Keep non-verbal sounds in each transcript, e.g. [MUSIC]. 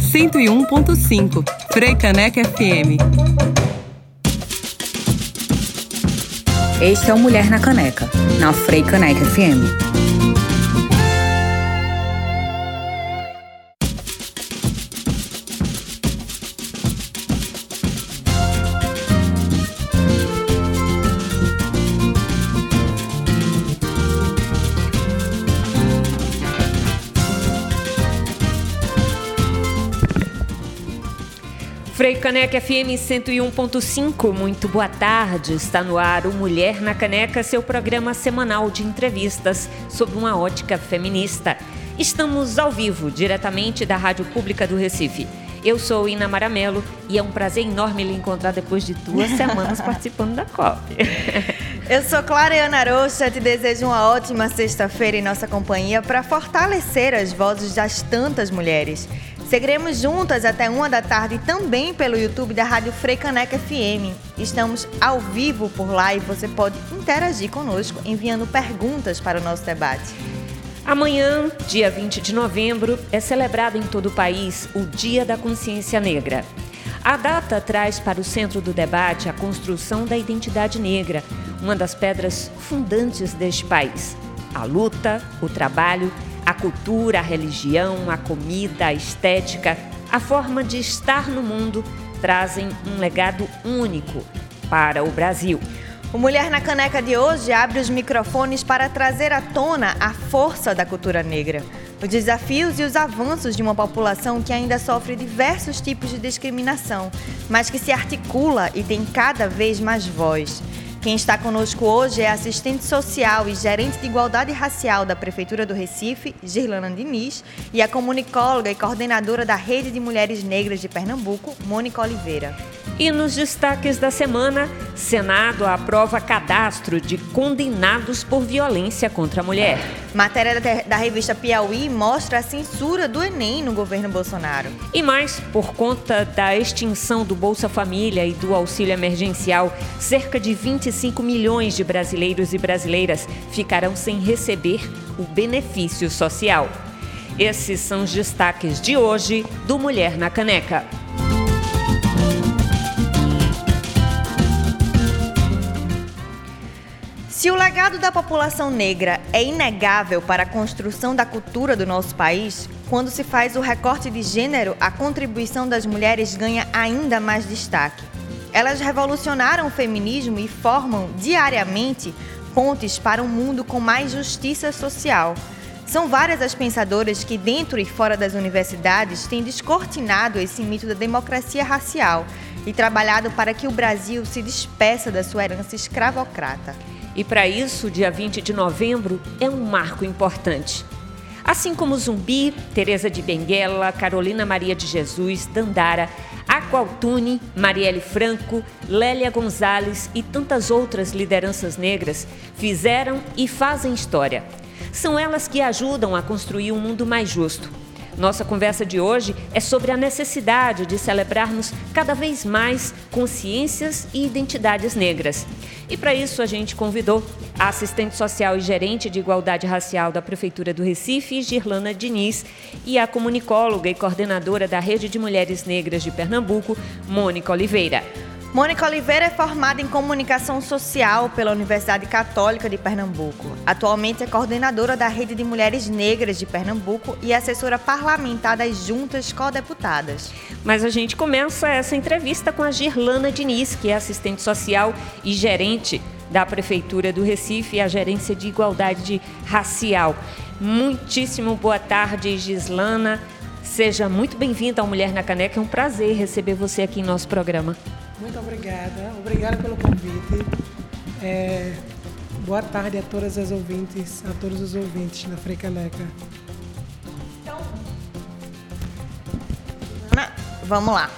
Cento e um ponto cinco, Frei Caneca FM. Este é o Mulher na Caneca, na Frei Caneca FM. Caneca FM 101.5, muito boa tarde. Está no ar o Mulher na Caneca, seu programa semanal de entrevistas sobre uma ótica feminista. Estamos ao vivo, diretamente da Rádio Pública do Recife. Eu sou Ina Maramelo e é um prazer enorme lhe encontrar depois de duas [LAUGHS] semanas participando da COP. Eu sou Clareana Rocha, te desejo uma ótima sexta-feira em nossa companhia para fortalecer as vozes das tantas mulheres. Seguiremos juntas até uma da tarde também pelo YouTube da Rádio Freicaneca FM. Estamos ao vivo por lá e você pode interagir conosco enviando perguntas para o nosso debate. Amanhã, dia 20 de novembro, é celebrado em todo o país o Dia da Consciência Negra. A data traz para o centro do debate a construção da identidade negra, uma das pedras fundantes deste país. A luta, o trabalho a cultura, a religião, a comida, a estética, a forma de estar no mundo trazem um legado único para o Brasil. O Mulher na Caneca de hoje abre os microfones para trazer à tona a força da cultura negra, os desafios e os avanços de uma população que ainda sofre diversos tipos de discriminação, mas que se articula e tem cada vez mais voz. Quem está conosco hoje é assistente social e gerente de igualdade racial da Prefeitura do Recife, Girlana Diniz, e a comunicóloga e coordenadora da Rede de Mulheres Negras de Pernambuco, Mônica Oliveira. E nos destaques da semana, Senado aprova cadastro de condenados por violência contra a mulher. Matéria da revista Piauí mostra a censura do Enem no governo Bolsonaro. E mais, por conta da extinção do Bolsa Família e do auxílio emergencial, cerca de 25 milhões de brasileiros e brasileiras ficarão sem receber o benefício social. Esses são os destaques de hoje do Mulher na Caneca. Se o legado da população negra é inegável para a construção da cultura do nosso país, quando se faz o recorte de gênero, a contribuição das mulheres ganha ainda mais destaque. Elas revolucionaram o feminismo e formam diariamente pontes para um mundo com mais justiça social. São várias as pensadoras que, dentro e fora das universidades, têm descortinado esse mito da democracia racial e trabalhado para que o Brasil se despeça da sua herança escravocrata. E para isso, o dia 20 de novembro é um marco importante. Assim como Zumbi, Teresa de Benguela, Carolina Maria de Jesus, Dandara, Aqualtune, Marielle Franco, Lélia Gonzalez e tantas outras lideranças negras fizeram e fazem história. São elas que ajudam a construir um mundo mais justo nossa conversa de hoje é sobre a necessidade de celebrarmos cada vez mais consciências e identidades negras. E para isso a gente convidou a assistente social e gerente de igualdade racial da Prefeitura do Recife, Girlana Diniz, e a comunicóloga e coordenadora da Rede de Mulheres Negras de Pernambuco, Mônica Oliveira. Mônica Oliveira é formada em comunicação social pela Universidade Católica de Pernambuco. Atualmente é coordenadora da Rede de Mulheres Negras de Pernambuco e assessora parlamentar das juntas co-deputadas. Mas a gente começa essa entrevista com a Girlana Diniz, que é assistente social e gerente da Prefeitura do Recife e a Gerência de Igualdade Racial. Muitíssimo boa tarde, Gislana. Seja muito bem-vinda ao Mulher na Caneca. É um prazer receber você aqui em nosso programa. Muito obrigada. Obrigada pelo convite. É, boa tarde a todas as ouvintes, a todos os ouvintes da Freicaneca. Então, vamos lá.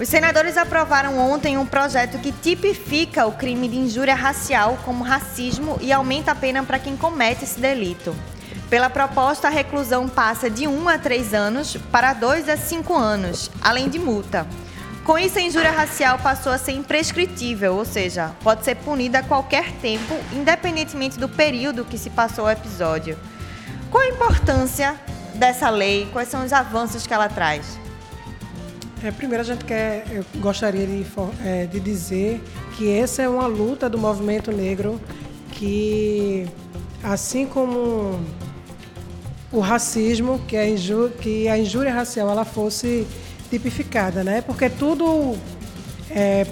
Os senadores aprovaram ontem um projeto que tipifica o crime de injúria racial como racismo e aumenta a pena para quem comete esse delito. Pela proposta, a reclusão passa de 1 a 3 anos para 2 a 5 anos, além de multa. Com isso, a injúria racial passou a ser imprescritível, ou seja, pode ser punida a qualquer tempo, independentemente do período que se passou o episódio. Qual a importância dessa lei? Quais são os avanços que ela traz? É, primeiro a gente quer, eu gostaria de, é, de dizer que essa é uma luta do movimento negro que, assim como o racismo, que a, injúria, que a injúria racial ela fosse tipificada, né? Porque tudo é,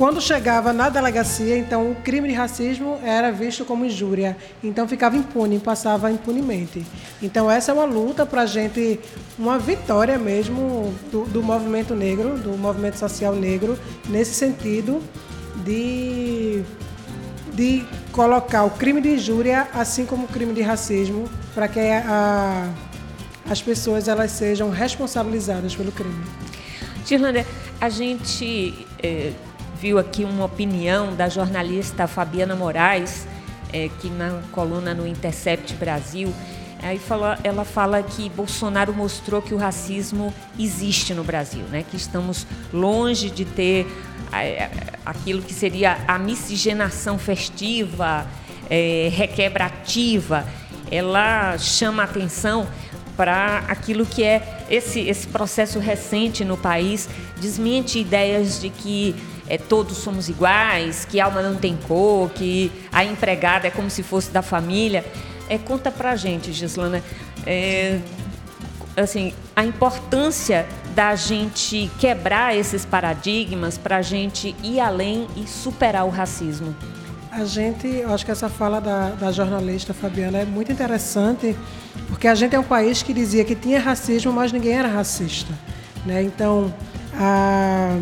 quando chegava na delegacia, então o crime de racismo era visto como injúria, então ficava impune, passava impunemente. Então essa é uma luta para a gente, uma vitória mesmo do, do movimento negro, do movimento social negro, nesse sentido de, de colocar o crime de injúria assim como o crime de racismo para que a, as pessoas elas sejam responsabilizadas pelo crime. Tirlanda, a gente eh, viu aqui uma opinião da jornalista Fabiana Moraes, é, que na coluna no Intercept Brasil, aí fala, ela fala que Bolsonaro mostrou que o racismo existe no Brasil, né? que estamos longe de ter é, aquilo que seria a miscigenação festiva, é, requebrativa. Ela chama atenção para aquilo que é esse, esse processo recente no país, desmente ideias de que é, todos somos iguais, que alma não tem cor, que a empregada é como se fosse da família. É, conta pra gente, Gislana, é, assim, a importância da gente quebrar esses paradigmas para a gente ir além e superar o racismo. A gente, eu acho que essa fala da, da jornalista Fabiana é muito interessante, porque a gente é um país que dizia que tinha racismo, mas ninguém era racista. Né? Então, a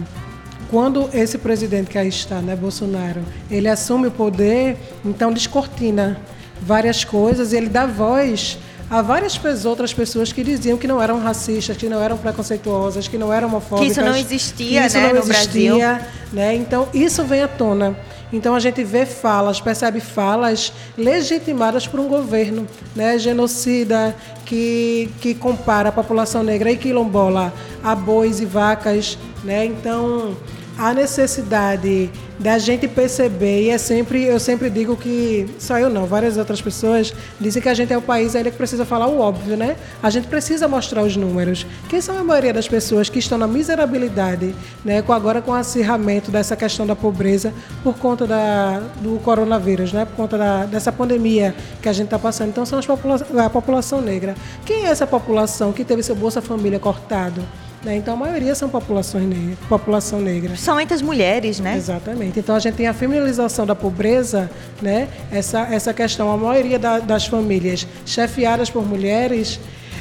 quando esse presidente que aí está, né, Bolsonaro, ele assume o poder, então descortina várias coisas e ele dá voz a várias outras pessoas que diziam que não eram racistas, que não eram preconceituosas, que não eram homofóbicas. Que isso não existia, isso né, não no existia, Brasil. Né? Então, isso vem à tona. Então, a gente vê falas, percebe falas legitimadas por um governo né? genocida, que, que compara a população negra e quilombola a bois e vacas. Né? Então, a necessidade da gente perceber, e é sempre, eu sempre digo que, só eu não, várias outras pessoas dizem que a gente é o país ainda que precisa falar o óbvio, né? A gente precisa mostrar os números. Quem são a maioria das pessoas que estão na miserabilidade, né? Com, agora com o acirramento dessa questão da pobreza por conta da, do coronavírus, né? Por conta da, dessa pandemia que a gente está passando. Então, são popula a população negra. Quem é essa população que teve seu Bolsa Família cortado? Né? Então, a maioria são populações negras, população negra. Somente as mulheres, né? Exatamente. Então, a gente tem a feminilização da pobreza, né? essa, essa questão, a maioria da, das famílias chefiadas por mulheres,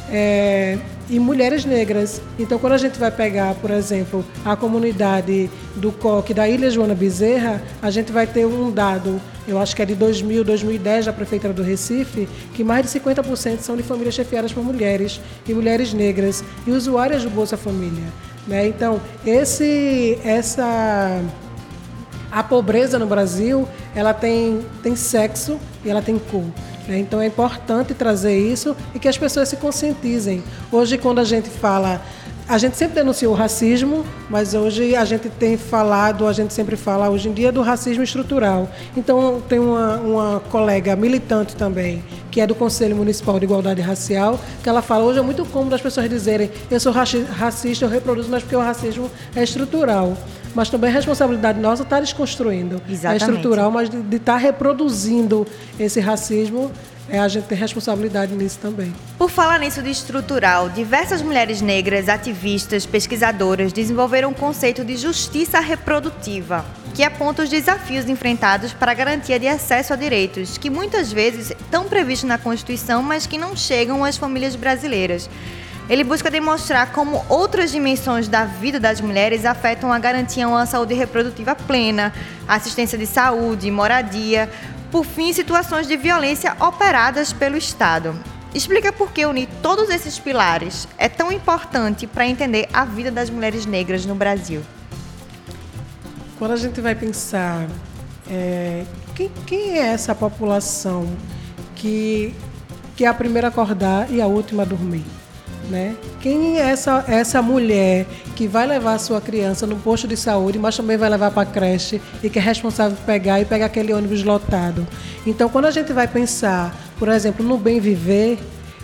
é, e mulheres negras. Então, quando a gente vai pegar, por exemplo, a comunidade do COC da Ilha Joana Bezerra, a gente vai ter um dado, eu acho que é de 2000, 2010, da Prefeitura do Recife, que mais de 50% são de famílias chefiadas por mulheres e mulheres negras e usuárias do Bolsa Família. Né? Então, esse, essa a pobreza no Brasil, ela tem, tem sexo e ela tem cor. Né? Então é importante trazer isso e que as pessoas se conscientizem. Hoje, quando a gente fala a gente sempre denunciou o racismo, mas hoje a gente tem falado, a gente sempre fala hoje em dia do racismo estrutural. Então, tem uma, uma colega militante também, que é do Conselho Municipal de Igualdade Racial, que ela fala: hoje é muito cômodo as pessoas dizerem eu sou racista, eu reproduzo, mas porque o racismo é estrutural mas também a responsabilidade nossa está desconstruindo. Exatamente. É estrutural, mas de estar tá reproduzindo esse racismo é, a gente tem responsabilidade nisso também. Por falar nisso de estrutural, diversas mulheres negras, ativistas, pesquisadoras desenvolveram o um conceito de justiça reprodutiva, que aponta os desafios enfrentados para a garantia de acesso a direitos, que muitas vezes estão previstos na Constituição, mas que não chegam às famílias brasileiras. Ele busca demonstrar como outras dimensões da vida das mulheres afetam a garantia a uma saúde reprodutiva plena, assistência de saúde, moradia, por fim, situações de violência operadas pelo Estado. Explica por que unir todos esses pilares é tão importante para entender a vida das mulheres negras no Brasil. Quando a gente vai pensar é, quem, quem, é essa população que, que é a primeira a acordar e a última a dormir? Né? Quem é essa, essa mulher que vai levar a sua criança no posto de saúde, mas também vai levar para a creche e que é responsável por pegar e pegar aquele ônibus lotado? Então, quando a gente vai pensar, por exemplo, no bem viver,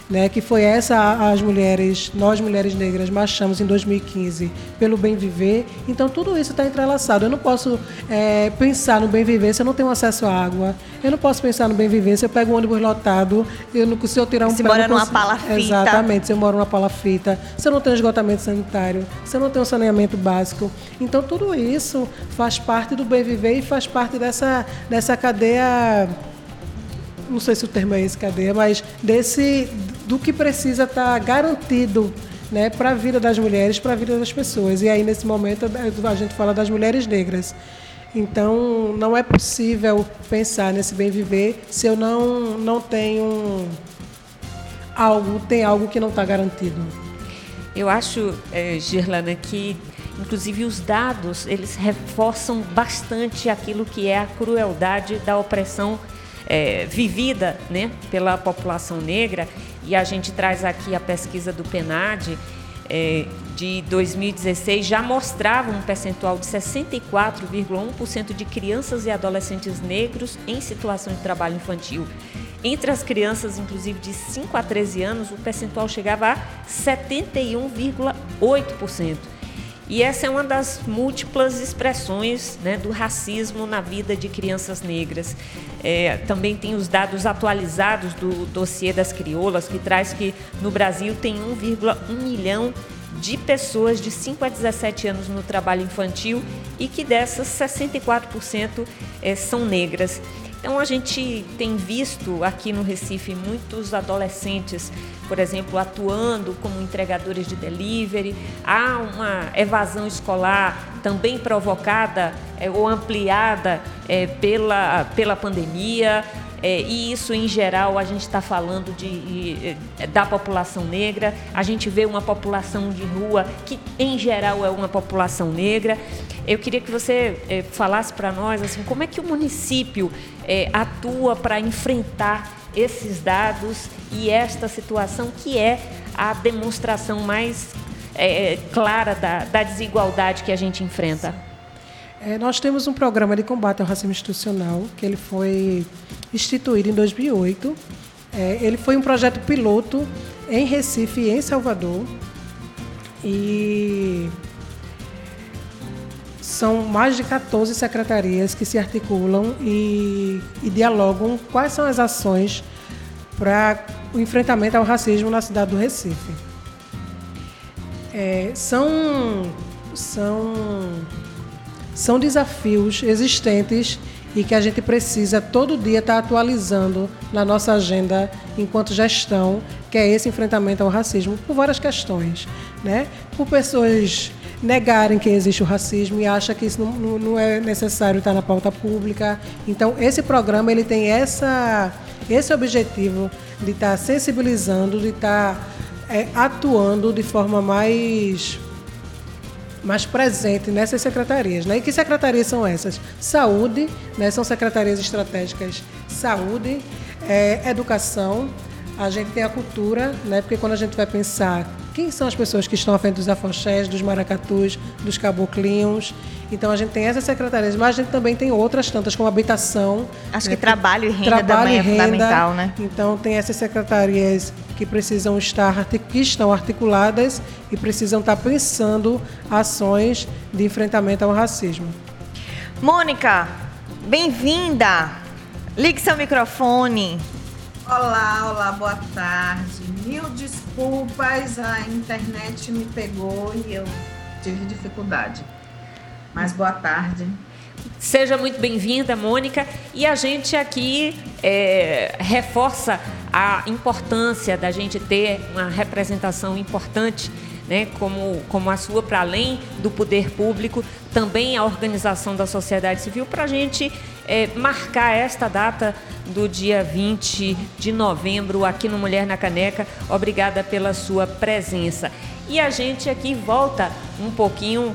né, que foi essa as mulheres, nós mulheres negras marchamos em 2015 pelo bem viver. Então tudo isso está entrelaçado. Eu não posso é, pensar no bem viver se eu não tenho acesso à água. Eu não posso pensar no bem viver se eu pego um ônibus lotado. Eu não, se eu tirar um se pé, mora numa consigo- palafita. Exatamente. Se eu moro numa palafita, se eu não tenho esgotamento sanitário, se eu não tenho saneamento básico. Então tudo isso faz parte do bem viver e faz parte dessa dessa cadeia não sei se o termo é esse, cadeia, mas desse do que precisa estar garantido né, para a vida das mulheres, para a vida das pessoas. E aí, nesse momento, a gente fala das mulheres negras. Então, não é possível pensar nesse bem viver se eu não, não tenho algo, tem algo que não está garantido. Eu acho, eh, Girlana, que inclusive os dados eles reforçam bastante aquilo que é a crueldade da opressão eh, vivida né, pela população negra. E a gente traz aqui a pesquisa do PNAD eh, de 2016 já mostrava um percentual de 64,1% de crianças e adolescentes negros em situação de trabalho infantil. Entre as crianças, inclusive de 5 a 13 anos, o percentual chegava a 71,8%. E essa é uma das múltiplas expressões né, do racismo na vida de crianças negras. É, também tem os dados atualizados do dossiê das crioulas, que traz que no Brasil tem 1,1 milhão de pessoas de 5 a 17 anos no trabalho infantil e que dessas 64% é, são negras. Então a gente tem visto aqui no Recife muitos adolescentes, por exemplo, atuando como entregadores de delivery. Há uma evasão escolar também provocada é, ou ampliada é, pela, pela pandemia. É, e isso, em geral, a gente está falando de, de- da população negra. A gente vê uma população de rua que, em geral, é uma população negra. Eu queria que você é, falasse para nós assim, como é que o município é, atua para enfrentar esses dados e esta situação que é a demonstração mais é, clara da, da desigualdade que a gente enfrenta. É, nós temos um programa de combate ao racismo institucional que ele foi instituído em 2008. É, ele foi um projeto piloto em Recife e em Salvador. E são mais de 14 secretarias que se articulam e, e dialogam quais são as ações para o enfrentamento ao racismo na cidade do Recife. É, são, são, são desafios existentes e que a gente precisa todo dia estar atualizando na nossa agenda enquanto gestão, que é esse enfrentamento ao racismo, por várias questões. Né? Por pessoas negarem que existe o racismo e acham que isso não, não- é necessário estar na pauta pública. Então, esse programa ele tem essa, esse objetivo de estar sensibilizando, de estar é, atuando de forma mais mais presente nessas secretarias. Né? E que secretarias são essas? Saúde, né? são secretarias estratégicas saúde, é, educação, a gente tem a cultura, né? porque quando a gente vai pensar quem são as pessoas que estão à frente dos afoxés, dos maracatus, dos caboclinhos, então a gente tem essas secretarias, mas a gente também tem outras tantas, como habitação. Acho né? que trabalho e renda Trabalho também e é renda. fundamental, né? Então tem essas secretarias que precisam estar que estão articuladas e precisam estar pensando ações de enfrentamento ao racismo. Mônica, bem-vinda. Ligue seu microfone. Olá, olá, boa tarde. Mil desculpas, a internet me pegou e eu tive dificuldade. Mas boa tarde. Seja muito bem-vinda, Mônica. E a gente aqui é, reforça a importância da gente ter uma representação importante, né, como, como a sua, para além do poder público, também a organização da sociedade civil, para a gente é, marcar esta data do dia 20 de novembro aqui no Mulher na Caneca. Obrigada pela sua presença. E a gente aqui volta um pouquinho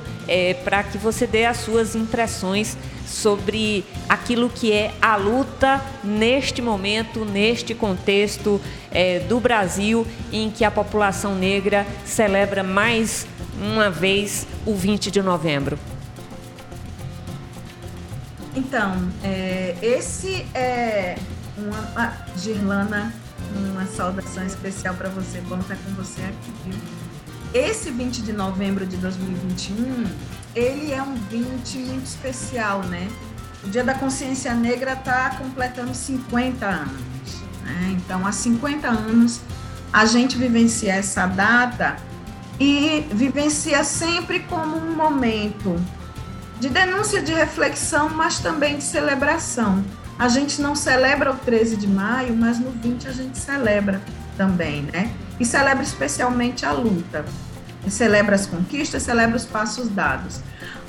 para que você dê as suas impressões sobre aquilo que é a luta neste momento, neste contexto eh, do Brasil, em que a população negra celebra mais uma vez o 20 de novembro. Então, é, esse é uma. A Girlana uma saudação especial para você. Bom estar com você aqui, viu? Esse 20 de novembro de 2021, ele é um 20 muito especial, né? O Dia da Consciência Negra está completando 50 anos. Né? Então, há 50 anos, a gente vivencia essa data e vivencia sempre como um momento de denúncia, de reflexão, mas também de celebração. A gente não celebra o 13 de maio, mas no 20 a gente celebra também, né? E celebra especialmente a luta. Celebra as conquistas, celebra os passos dados.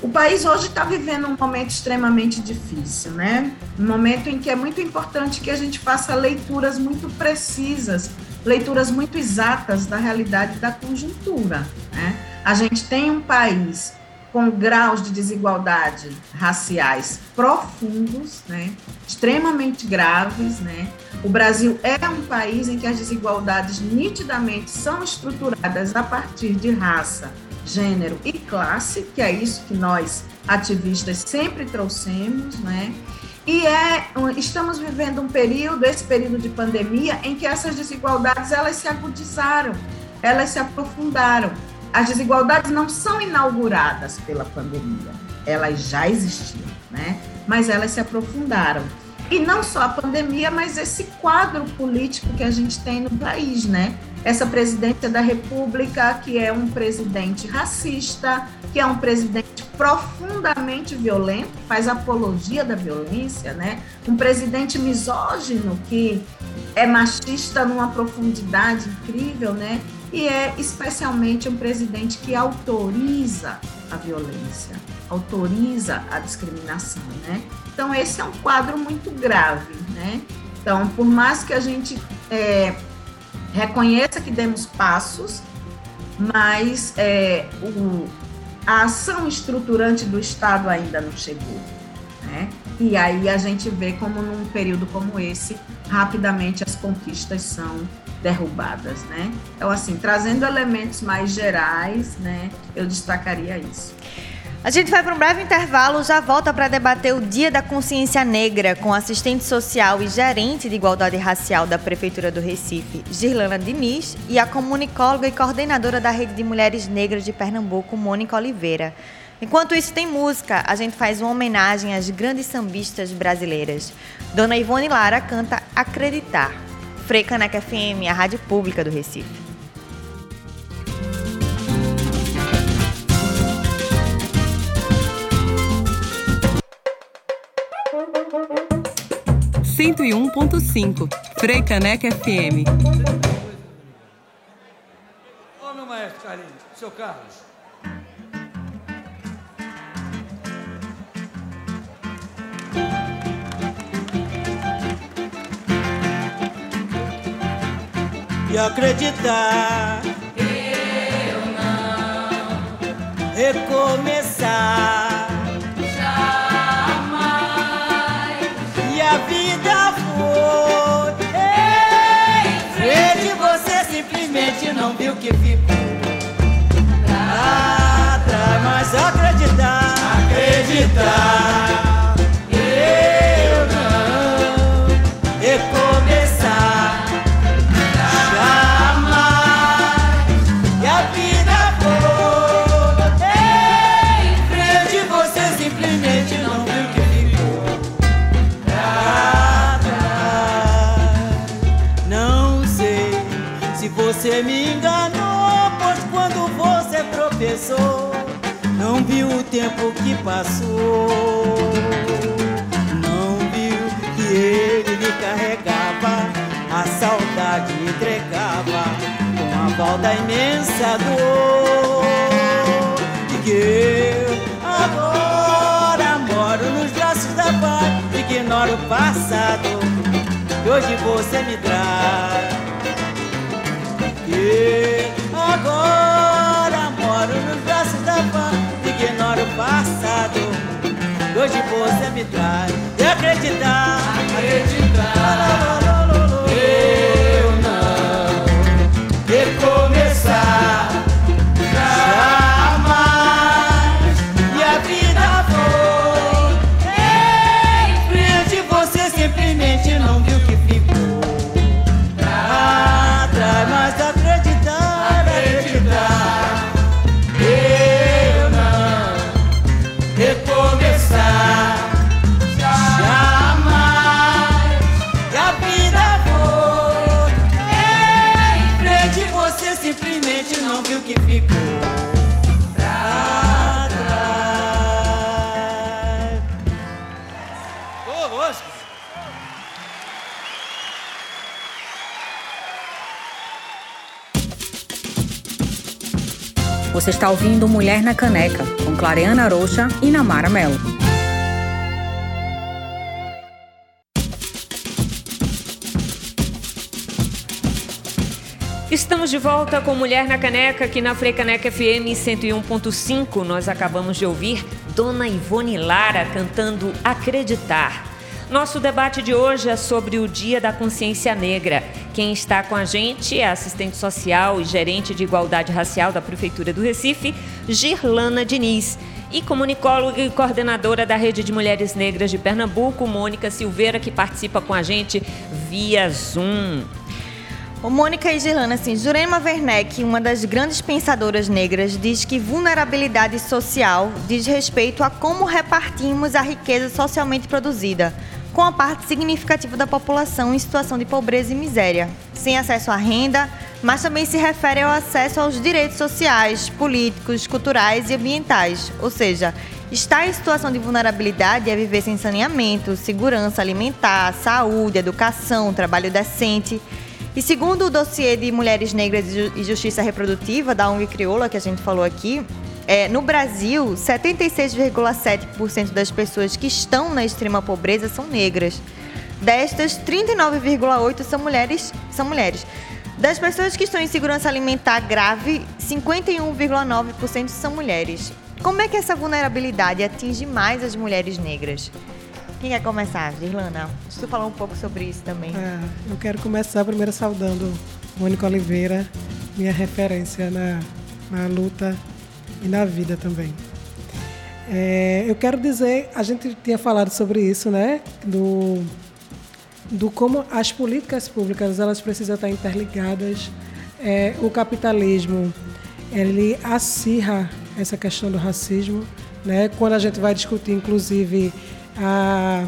O país hoje está vivendo um momento extremamente difícil, né? Um momento em que é muito importante que a gente faça leituras muito precisas, leituras muito exatas da realidade da conjuntura, né? A gente tem um país com graus de desigualdade raciais profundos, né, extremamente graves. Né? O Brasil é um país em que as desigualdades nitidamente são estruturadas a partir de raça, gênero e classe, que é isso que nós ativistas sempre trouxemos, né? E é, estamos vivendo um período, esse período de pandemia, em que essas desigualdades elas se agudizaram, elas se aprofundaram. As desigualdades não são inauguradas pela pandemia, elas já existiam, né? Mas elas se aprofundaram. E não só a pandemia, mas esse quadro político que a gente tem no país, né? Essa presidência da República, que é um presidente racista, que é um presidente profundamente violento, faz apologia da violência, né? Um presidente misógino que é machista numa profundidade incrível, né? E é especialmente um presidente que autoriza a violência, autoriza a discriminação, né? Então esse é um quadro muito grave, né? Então, por mais que a gente é, reconheça que demos passos, mas é, o, a ação estruturante do Estado ainda não chegou, né? E aí a gente vê como num período como esse, rapidamente as conquistas são derrubadas, né? Então, assim, trazendo elementos mais gerais, né, eu destacaria isso. A gente vai para um breve intervalo, já volta para debater o Dia da Consciência Negra com assistente social e gerente de igualdade racial da Prefeitura do Recife, Girlana Diniz, e a comunicóloga e coordenadora da Rede de Mulheres Negras de Pernambuco, Mônica Oliveira. Enquanto isso, tem música. A gente faz uma homenagem às grandes sambistas brasileiras. Dona Ivone Lara canta Acreditar. Caneca FM, a rádio pública do Recife. Cento e um ponto cinco, Caneca FM. Ô meu maestro Carlinhos, seu Carlos. E acreditar. Eu não recomeçar. Jamais. E a vida foi. Em frente, você simplesmente não viu que ficou. Pra trás, mas acreditar. Acreditar. Tempo que passou. Não viu que ele lhe carregava, a saudade entregava com a balda imensa dor. E que eu agora moro nos braços da paz, ignoro o passado, que hoje você me traz agora ignoro o passado. Hoje você me traz e acreditar, acreditar. Você está ouvindo Mulher na Caneca, com Clareana Rocha e Namara Melo. Estamos de volta com Mulher na Caneca, aqui na Freicaneca FM 101.5. Nós acabamos de ouvir Dona Ivone Lara cantando Acreditar. Nosso debate de hoje é sobre o Dia da Consciência Negra. Quem está com a gente é a assistente social e gerente de igualdade racial da Prefeitura do Recife, Girlana Diniz. E comunicóloga e coordenadora da Rede de Mulheres Negras de Pernambuco, Mônica Silveira, que participa com a gente via Zoom. Ô, Mônica e Girlana, assim, Jurema Werneck, uma das grandes pensadoras negras, diz que vulnerabilidade social diz respeito a como repartimos a riqueza socialmente produzida, com a parte significativa da população em situação de pobreza e miséria, sem acesso à renda, mas também se refere ao acesso aos direitos sociais, políticos, culturais e ambientais, ou seja, estar em situação de vulnerabilidade é viver sem saneamento, segurança alimentar, saúde, educação, trabalho decente. E segundo o dossiê de Mulheres Negras e Justiça Reprodutiva da ONG Crioula, que a gente falou aqui, é, no Brasil, 76,7% das pessoas que estão na extrema pobreza são negras. Destas, 39,8% são mulheres, são mulheres. Das pessoas que estão em segurança alimentar grave, 51,9% são mulheres. Como é que essa vulnerabilidade atinge mais as mulheres negras? Quem quer começar? Irlanda, você falou um pouco sobre isso também. É, eu quero começar primeiro saudando Mônica Oliveira, minha referência na, na luta e na vida também. É, eu quero dizer, a gente tinha falado sobre isso, né? Do, do como as políticas públicas elas precisam estar interligadas. É, o capitalismo ele acirra essa questão do racismo, né? Quando a gente vai discutir, inclusive a...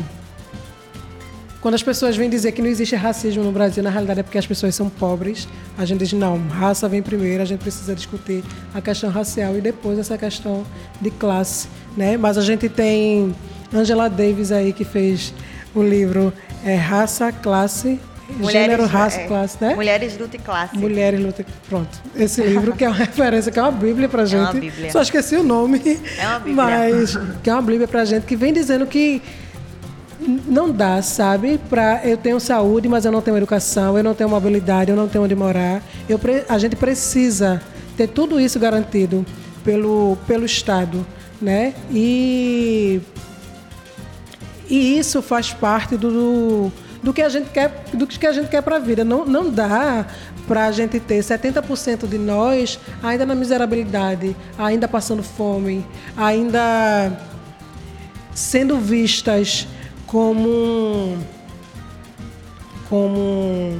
Quando as pessoas vêm dizer que não existe racismo no Brasil, na realidade é porque as pessoas são pobres. A gente diz, não, raça vem primeiro, a gente precisa discutir a questão racial e depois essa questão de classe. Né? Mas a gente tem Angela Davis aí que fez o livro é, Raça, Classe, Mulheres, Gênero, Raça, é, Classe, né? Mulheres, Luta e Classe. Mulheres luta. Pronto. Esse livro que é uma [LAUGHS] referência, que é uma Bíblia pra gente. uma Bíblia. Só esqueci o nome. É uma Bíblia. Mas que é uma Bíblia pra gente que vem dizendo que não dá, sabe? Pra, eu tenho saúde, mas eu não tenho educação, eu não tenho mobilidade, eu não tenho onde morar. Eu, a gente precisa ter tudo isso garantido pelo, pelo Estado, né? E e isso faz parte do, do que a gente quer, do que a gente quer para a vida. Não, não dá para a gente ter 70% de nós ainda na miserabilidade, ainda passando fome, ainda sendo vistas como como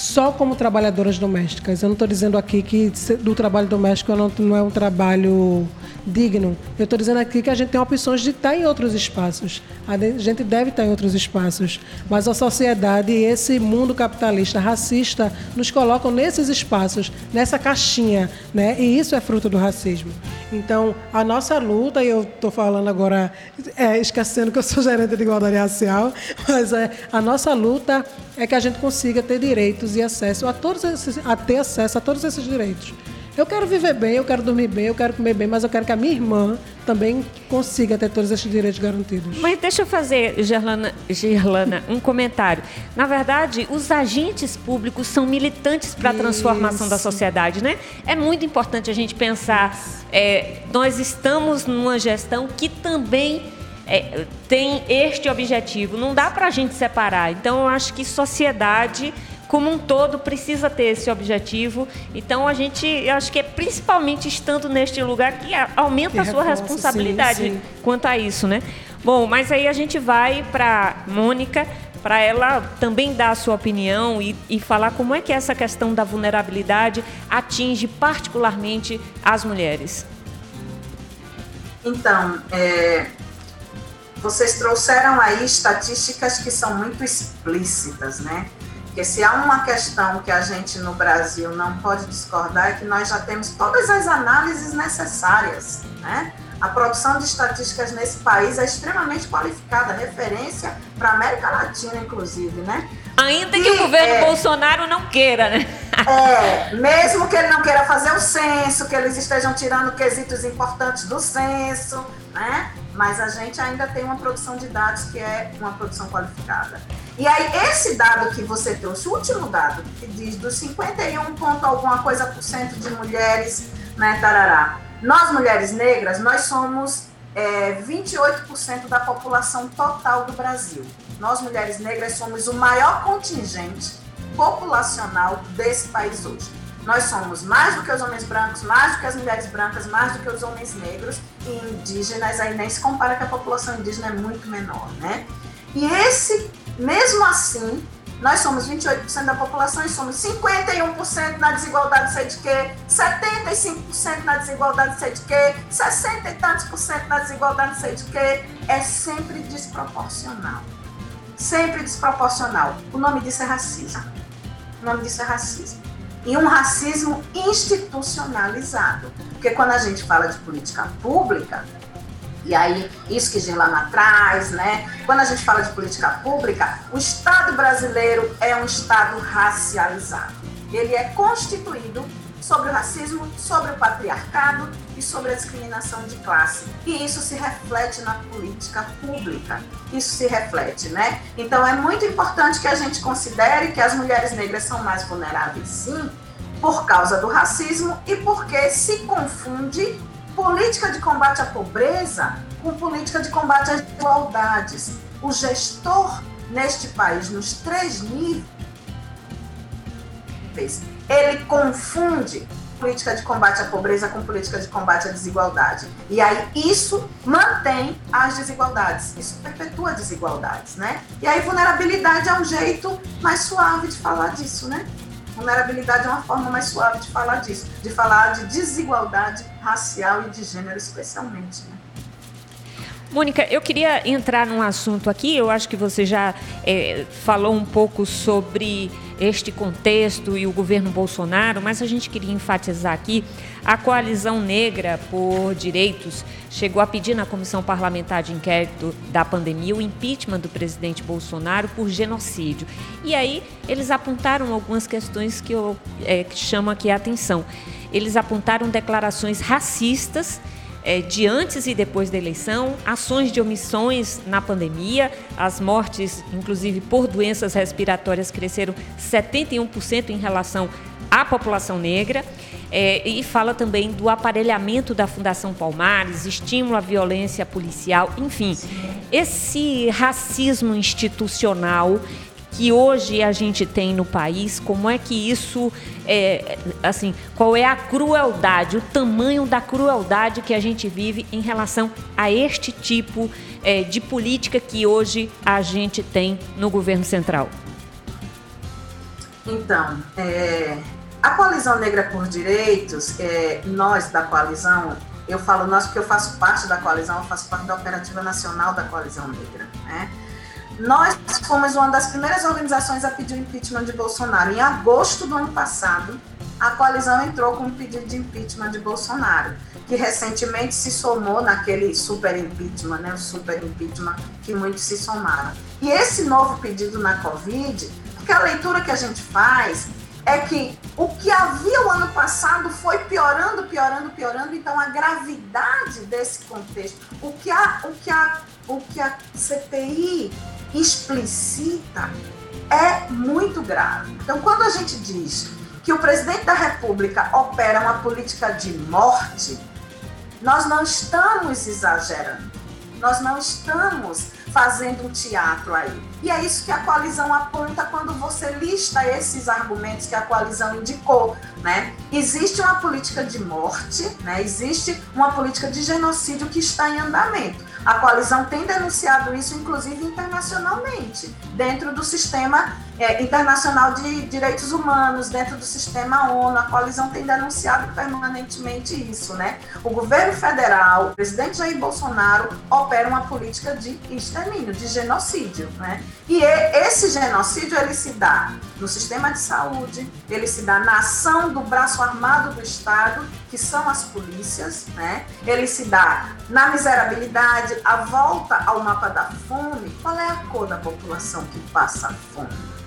só como trabalhadoras domésticas. Eu não estou dizendo aqui que do trabalho doméstico não, não é um trabalho digno. Eu estou dizendo aqui que a gente tem opções de estar em outros espaços. A gente deve estar em outros espaços. Mas a sociedade e esse mundo capitalista, racista, nos colocam nesses espaços, nessa caixinha. Né? E isso é fruto do racismo. Então, a nossa luta, e eu estou falando agora, é, esquecendo que eu sou gerente de igualdade racial, [LAUGHS] mas é, a nossa luta é que a gente consiga ter direitos e acesso a todos esses, a ter acesso a todos esses direitos. Eu quero viver bem, eu quero dormir bem, eu quero comer bem, mas eu quero que a minha irmã também consiga ter todos esses direitos garantidos. Mas deixa eu fazer, Gerlana, Gerlana, um comentário. Na verdade, os agentes públicos são militantes para a transformação da sociedade, né? É muito importante a gente pensar. é, nós estamos numa gestão que também é, tem este objetivo. Não dá para a gente separar. Então, eu acho que sociedade como um todo precisa ter esse objetivo. Então a gente, eu acho que é principalmente estando neste lugar que aumenta Que a sua responsabilidade sim, sim. quanto a isso, né? Bom, mas aí a gente vai para Mônica para ela também dar a sua opinião e, e falar como é que essa questão da vulnerabilidade atinge particularmente as mulheres. Então, é, vocês trouxeram aí estatísticas que são muito explícitas, né? Porque se há uma questão que a gente no Brasil não pode discordar é que nós já temos todas as análises necessárias, né? A produção de estatísticas nesse país é extremamente qualificada, referência para a América Latina, inclusive, né? Ainda que E, o governo é, Bolsonaro não queira, né? É, mesmo que ele não queira fazer o censo, que eles estejam tirando quesitos importantes do censo, né? Mas a gente ainda tem uma produção de dados que é uma produção qualificada. E aí, esse dado que você trouxe, o último dado, que diz dos 51 ponto alguma coisa por cento de mulheres, né, tarará. Nós, mulheres negras, nós somos é, 28% da população total do Brasil. Nós, mulheres negras, somos o maior contingente populacional desse país hoje. Nós somos mais do que os homens brancos, mais do que as mulheres brancas, mais do que os homens negros e indígenas, aí nem se compara que a população indígena é muito menor, né? E esse, mesmo assim, nós somos 28% da população e somos 51% na desigualdade sei de quê, 75% na desigualdade sei de quê, 60 e tantos por cento na desigualdade sei de quê. É sempre desproporcional. Sempre desproporcional. O nome disso é racismo. O nome disso é racismo. E um racismo institucionalizado. Porque quando a gente fala de política pública, e aí, isso que Gerlana traz, né? Quando a gente fala de política pública, o Estado brasileiro é um Estado racializado. Ele é constituído sobre o racismo, sobre o patriarcado e sobre a discriminação de classe. E isso se reflete na política pública. Isso se reflete, né? Então é muito importante que a gente considere que as mulheres negras são mais vulneráveis, sim, por causa do racismo e porque se confunde política de combate à pobreza com política de combate às desigualdades. O gestor neste país, nos três níveis, ele confunde política de combate à pobreza com política de combate à desigualdade. E aí isso mantém as desigualdades, isso perpetua desigualdades, né? E aí vulnerabilidade é um jeito mais suave de falar disso, né? Vulnerabilidade é uma forma mais suave de falar disso, de falar de desigualdade racial e de gênero especialmente. Né? Mônica, eu queria entrar num assunto aqui, eu acho que você já é, falou um pouco sobre este contexto e o governo Bolsonaro, mas a gente queria enfatizar aqui a coalizão negra por direitos chegou a pedir na comissão parlamentar de inquérito da pandemia o impeachment do presidente Bolsonaro por genocídio. E aí eles apontaram algumas questões que eu é, que aqui a atenção. Eles apontaram declarações racistas é, de antes e depois da eleição, ações de omissões na pandemia, as mortes, inclusive por doenças respiratórias, cresceram 71% em relação à população negra. É, e fala também do aparelhamento da Fundação Palmares, estímulo à violência policial, enfim, esse racismo institucional que hoje a gente tem no país, como é que isso, é, assim, qual é a crueldade, o tamanho da crueldade que a gente vive em relação a este tipo é, de política que hoje a gente tem no governo central? Então, é, a Coalizão Negra por Direitos, é, nós da coalizão, eu falo nós porque eu faço parte da coalizão, eu faço parte da Operativa Nacional da Coalizão Negra, né? Nós fomos uma das primeiras organizações a pedir o impeachment de Bolsonaro. Em agosto do ano passado, a coalizão entrou com um pedido de impeachment de Bolsonaro, que recentemente se somou naquele super impeachment, né, o super impeachment que muitos se somaram. E esse novo pedido na Covid, porque a leitura que a gente faz é que o que havia o ano passado foi piorando, piorando, piorando. Então, a gravidade desse contexto, o que a, o que a, o que a CPI explicita é muito grave. Então, quando a gente diz que o presidente da República opera uma política de morte, nós não estamos exagerando. Nós não estamos fazendo um teatro aí. E é isso que a coalizão aponta quando você lista esses argumentos que a coalizão indicou, né? Existe uma política de morte, né? Existe uma política de genocídio que está em andamento. A coalizão tem denunciado isso, inclusive internacionalmente, dentro do sistema é, internacional de direitos humanos, dentro do sistema ONU. A coalizão tem denunciado permanentemente isso, né? O governo federal, o presidente Jair Bolsonaro, opera uma política de extermínio, de genocídio, né? E esse genocídio ele se dá no sistema de saúde, ele se dá na ação do braço armado do Estado, que são as polícias, né? Ele se dá na miserabilidade, a volta ao mapa da fome. Qual é a cor da população que passa fome?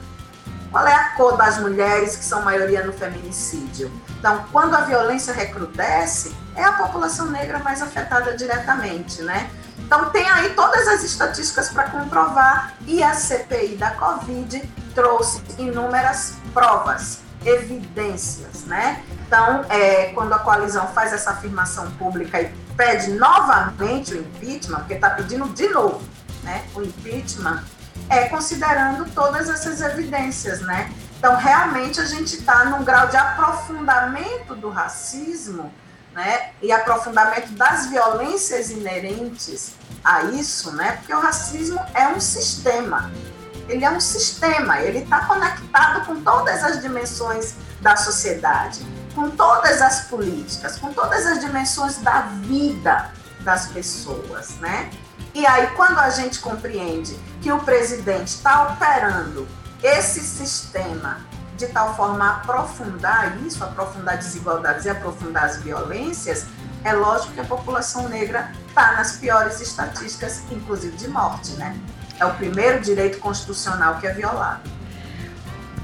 Qual é a cor das mulheres que são maioria no feminicídio? Então, quando a violência recrudesce, é a população negra mais afetada diretamente, né? Então, tem aí todas as estatísticas para comprovar e a CPI da Covid trouxe inúmeras provas, evidências, né? Então, é, quando a coalizão faz essa afirmação pública e pede novamente o impeachment, porque está pedindo de novo né, o impeachment, é considerando todas essas evidências, né? Então, realmente, a gente está num grau de aprofundamento do racismo né, e aprofundamento das violências inerentes a isso, né, porque o racismo é um sistema. Ele é um sistema, ele está conectado com todas as dimensões da sociedade, com todas as políticas, com todas as dimensões da vida das pessoas, né? E aí, quando a gente compreende que o presidente está operando esse sistema de tal forma a aprofundar isso, aprofundar desigualdades e aprofundar as violências, é lógico que a população negra está nas piores estatísticas, inclusive de morte, né? É o primeiro direito constitucional que é violado.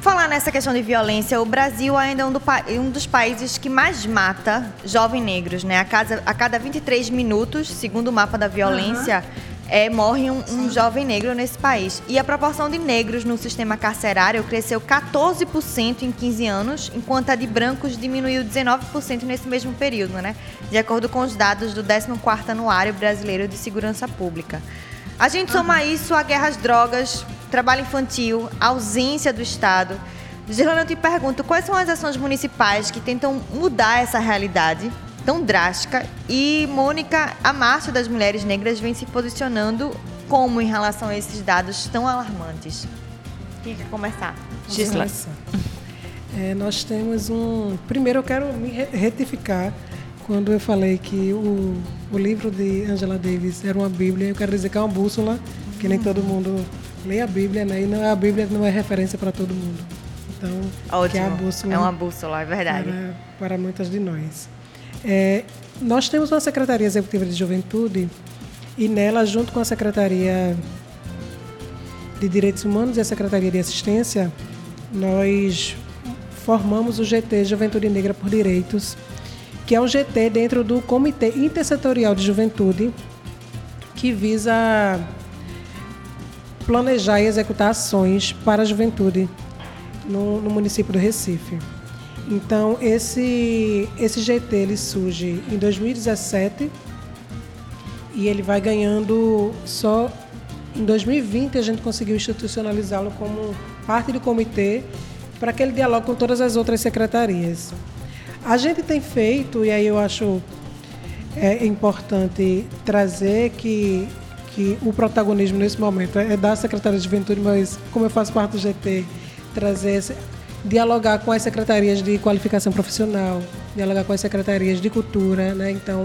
Falar nessa questão de violência, o Brasil ainda é um, do, um dos países que mais mata jovens negros, né? A, casa, a cada 23 minutos, segundo o mapa da violência, uhum. é, morre um, um jovem negro nesse país. E a proporção de negros no sistema carcerário cresceu 14% em 15 anos, enquanto a de brancos diminuiu 19% nesse mesmo período, né? De acordo com os dados do 14º Anuário Brasileiro de Segurança Pública. A gente soma uhum. isso a guerras drogas, trabalho infantil, ausência do Estado. Gerlane, eu te pergunto, quais são as ações municipais que tentam mudar essa realidade tão drástica? E, Mônica, a Marcha das Mulheres Negras vem se posicionando como em relação a esses dados tão alarmantes? Quem quer começar? Gisela. É, nós temos um... Primeiro, eu quero me retificar quando eu falei que o, o livro de Angela Davis era uma Bíblia, eu quero dizer que é uma bússola, que nem todo mundo lê a Bíblia, né? E não, a Bíblia não é referência para todo mundo. Então, Ótimo. é a bússola. É uma bússola, é verdade. Para, para muitas de nós. É, nós temos uma Secretaria Executiva de Juventude e nela, junto com a Secretaria de Direitos Humanos e a Secretaria de Assistência, nós formamos o GT Juventude Negra por Direitos, que é um GT dentro do Comitê Intersetorial de Juventude, que visa planejar e executar ações para a juventude no, no município do Recife. Então, esse, esse GT ele surge em 2017 e ele vai ganhando só em 2020 a gente conseguiu institucionalizá-lo como parte do comitê para que ele dialogue com todas as outras secretarias. A gente tem feito, e aí eu acho é importante trazer que, que o protagonismo nesse momento é da Secretaria de Juventude, mas como eu faço parte do GT, trazer esse, dialogar com as secretarias de qualificação profissional, dialogar com as secretarias de cultura, né? Então,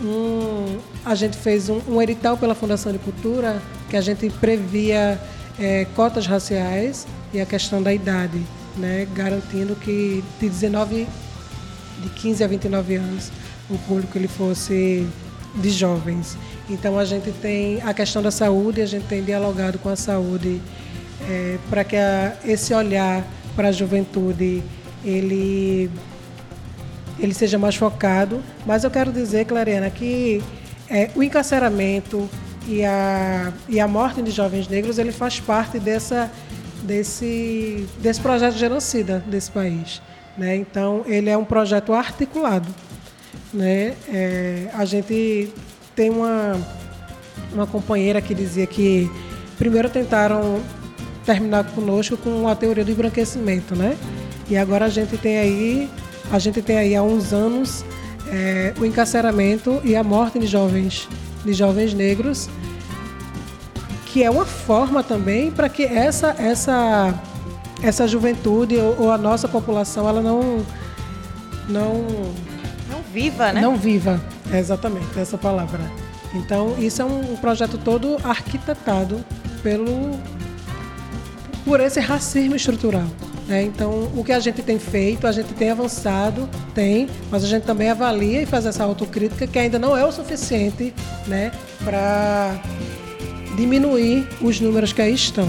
um, a gente fez um, um, edital pela Fundação de Cultura que a gente previa é, cotas raciais e a questão da idade, né? Garantindo que de 19 de 15 a 29 anos, o público ele fosse de jovens. Então a gente tem a questão da saúde, a gente tem dialogado com a saúde é, para que a, esse olhar para a juventude ele ele seja mais focado. Mas eu quero dizer, Clarena, que é, o encarceramento e a, e a morte de jovens negros ele faz parte dessa, desse, desse projeto genocida desse país. Né? Então, ele é um projeto articulado. Né? É, a gente tem uma, uma companheira que dizia que primeiro tentaram terminar conosco com a teoria do embranquecimento, né? E agora a gente tem aí, a gente tem aí há uns anos é, o encarceramento e a morte de jovens, de jovens negros, que é uma forma também para que essa essa essa juventude ou, ou, a nossa população ela não não não viva, né? Não viva, é exatamente essa palavra. Então isso é um projeto todo arquitetado pelo por esse racismo estrutural. Né? Então, o que a gente tem feito, a gente tem avançado, tem, mas a gente também avalia e faz essa autocrítica que ainda não é o suficiente né, para diminuir os números que aí estão.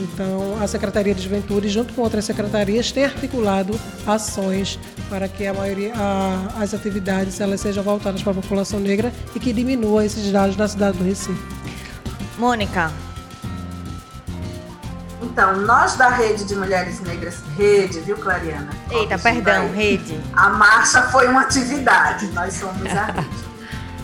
Então, a Secretaria de Juventude, junto com outras secretarias, tem articulado ações para que a maioria, a, as atividades elas sejam voltadas para a população negra e que diminua esses dados na cidade do Recife. Mônica, Então, nós da Rede de Mulheres Negras, Rede, viu, Clariana? eita, perdão, rede. A marcha foi uma atividade, nós somos a rede.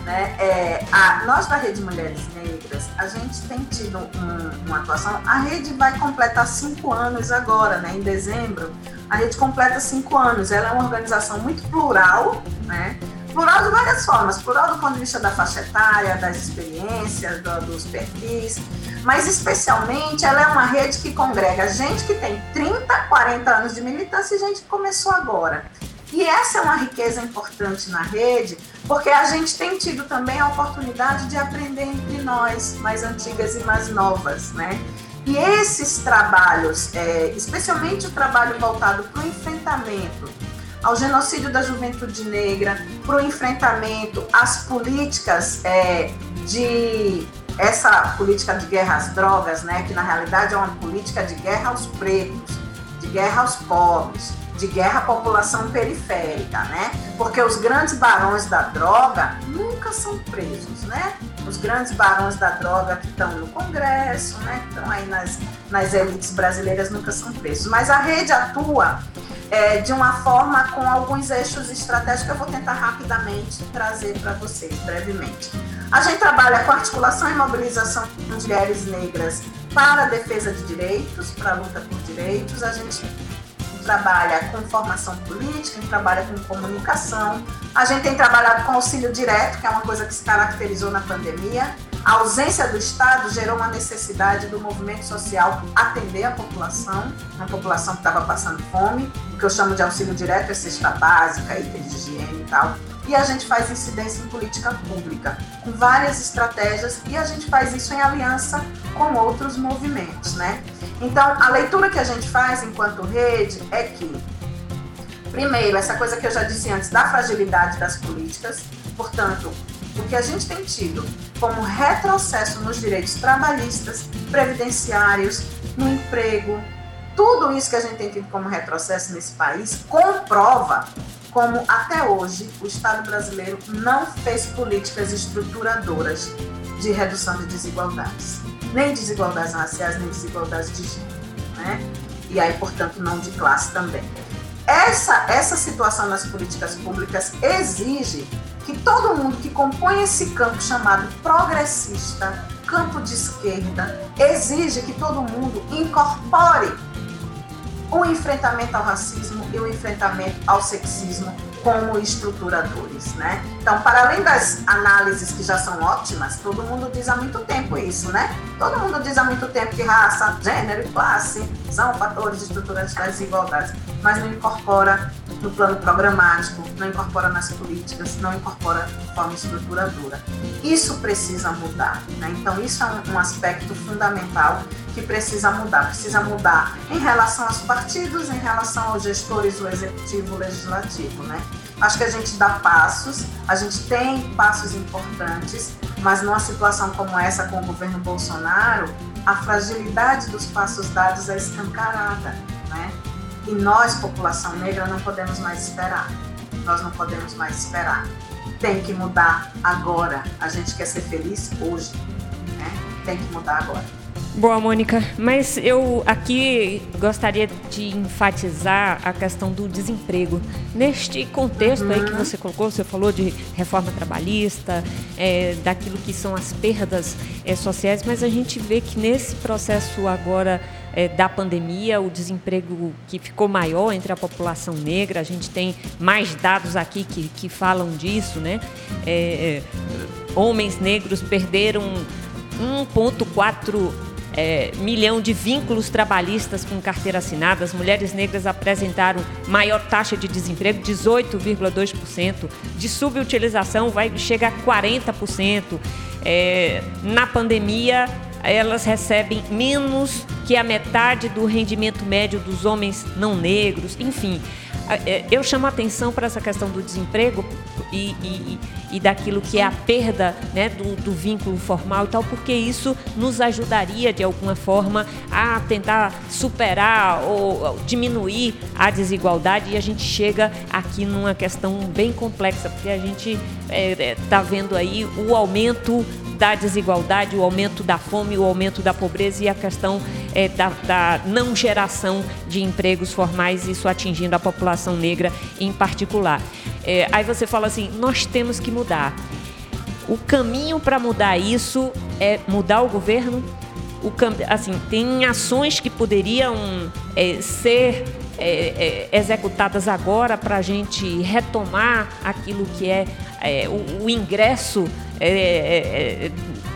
Né? É, a- nós da Rede Mulheres Negras, a gente tem tido um- uma atuação. A rede vai completar cinco anos agora, né? em dezembro. A rede completa cinco anos. Ela é uma organização muito plural, né? plural de várias formas plural do ponto de vista da faixa etária, das experiências, do- dos perfis, mas especialmente ela é uma rede que congrega gente que tem 30, 40 anos de militância e gente que começou agora. E essa é uma riqueza importante na rede, porque a gente tem tido também a oportunidade de aprender entre nós, mais antigas e mais novas, né? E esses trabalhos, é, especialmente o trabalho voltado para o enfrentamento ao genocídio da juventude negra, para o enfrentamento às políticas é, de essa política de guerra às drogas, né, que na realidade é uma política de guerra aos pretos, de guerra aos pobres, de guerra à população periférica, né? Porque os grandes barões da droga nunca são presos, né? Os grandes barões da droga que estão no Congresso, né? Que estão aí nas, nas elites brasileiras nunca são presos. Mas a rede atua é, de uma forma com alguns eixos estratégicos que eu vou tentar rapidamente trazer para vocês, brevemente. A gente trabalha com articulação e mobilização de mulheres negras para a defesa de direitos, para a luta por direitos. A gente trabalha com formação política, a gente trabalha com comunicação. A gente tem trabalhado com auxílio direto, que é uma coisa que se caracterizou na pandemia. A ausência do Estado gerou uma necessidade do movimento social atender a população, uma população que estava passando fome. O que eu chamo de auxílio direto é cesta básica, itens de higiene e tal. E a gente faz incidência em política pública, com várias estratégias, e a gente faz isso em aliança com outros movimentos, né? Então, a leitura que a gente faz enquanto rede é que, primeiro, essa coisa que eu já disse antes, da fragilidade das políticas, portanto, o que a gente tem tido como retrocesso nos direitos trabalhistas, previdenciários, no emprego, tudo isso que a gente tem tido como retrocesso nesse país comprova como até hoje o Estado brasileiro não fez políticas estruturadoras de redução de desigualdades, nem desigualdades raciais, nem desigualdades de gênero, né? E aí, portanto, não de classe também. Essa, essa situação nas políticas públicas exige que todo mundo que compõe esse campo chamado progressista, campo de esquerda, exige que todo mundo incorpore o enfrentamento ao racismo e o enfrentamento ao sexismo como estruturadores, né? Então, para além das análises que já são ótimas, todo mundo diz há muito tempo isso, né? Todo mundo diz há muito tempo que raça, gênero e classe são fatores estruturantes das desigualdades, mas não incorpora no plano programático, não incorpora nas políticas, não incorpora de forma estruturadora. Isso precisa mudar, né? Então, isso é um, aspecto fundamental que precisa mudar. Precisa mudar em relação aos partidos, em relação aos gestores do executivo e legislativo, né? Acho que a gente dá passos, a gente tem passos importantes, mas numa situação como essa com o governo Bolsonaro, a fragilidade dos passos dados é escancarada, né? E nós, população negra, não podemos mais esperar. Nós não podemos mais esperar. Tem que mudar agora. A gente quer ser feliz hoje, né? Tem que mudar agora. Boa, Mônica. Mas eu aqui gostaria de enfatizar a questão do desemprego. Neste contexto aí que você colocou, você falou de reforma trabalhista, é, daquilo que são as perdas é, sociais, mas a gente vê que nesse processo agora é, da pandemia, o desemprego que ficou maior entre a população negra, a gente tem mais dados aqui que, que falam disso, né? É, homens negros perderam 1,4 é, milhão de vínculos trabalhistas com carteira assinada. As mulheres negras apresentaram maior taxa de desemprego, 18,2%. De subutilização vai chega a 40%. É, na pandemia, elas recebem menos que a metade do rendimento médio dos homens não negros. Enfim, eu chamo a atenção para essa questão do desemprego e, e, e e daquilo que é a perda né, do, do vínculo formal e tal, porque isso nos ajudaria de alguma forma a tentar superar ou diminuir a desigualdade e a gente chega aqui numa questão bem complexa, porque a gente está é, é, tá vendo aí o aumento da desigualdade, o aumento da fome, o aumento da pobreza e a questão é, da, da, não geração de empregos formais, isso atingindo a população negra em particular. É, aí você fala assim: nós temos que mudar. O caminho para mudar isso é mudar o governo. O, assim, tem ações que poderiam é, ser é, é, executadas agora para a gente retomar aquilo que é, é o, o, ingresso é, é, é,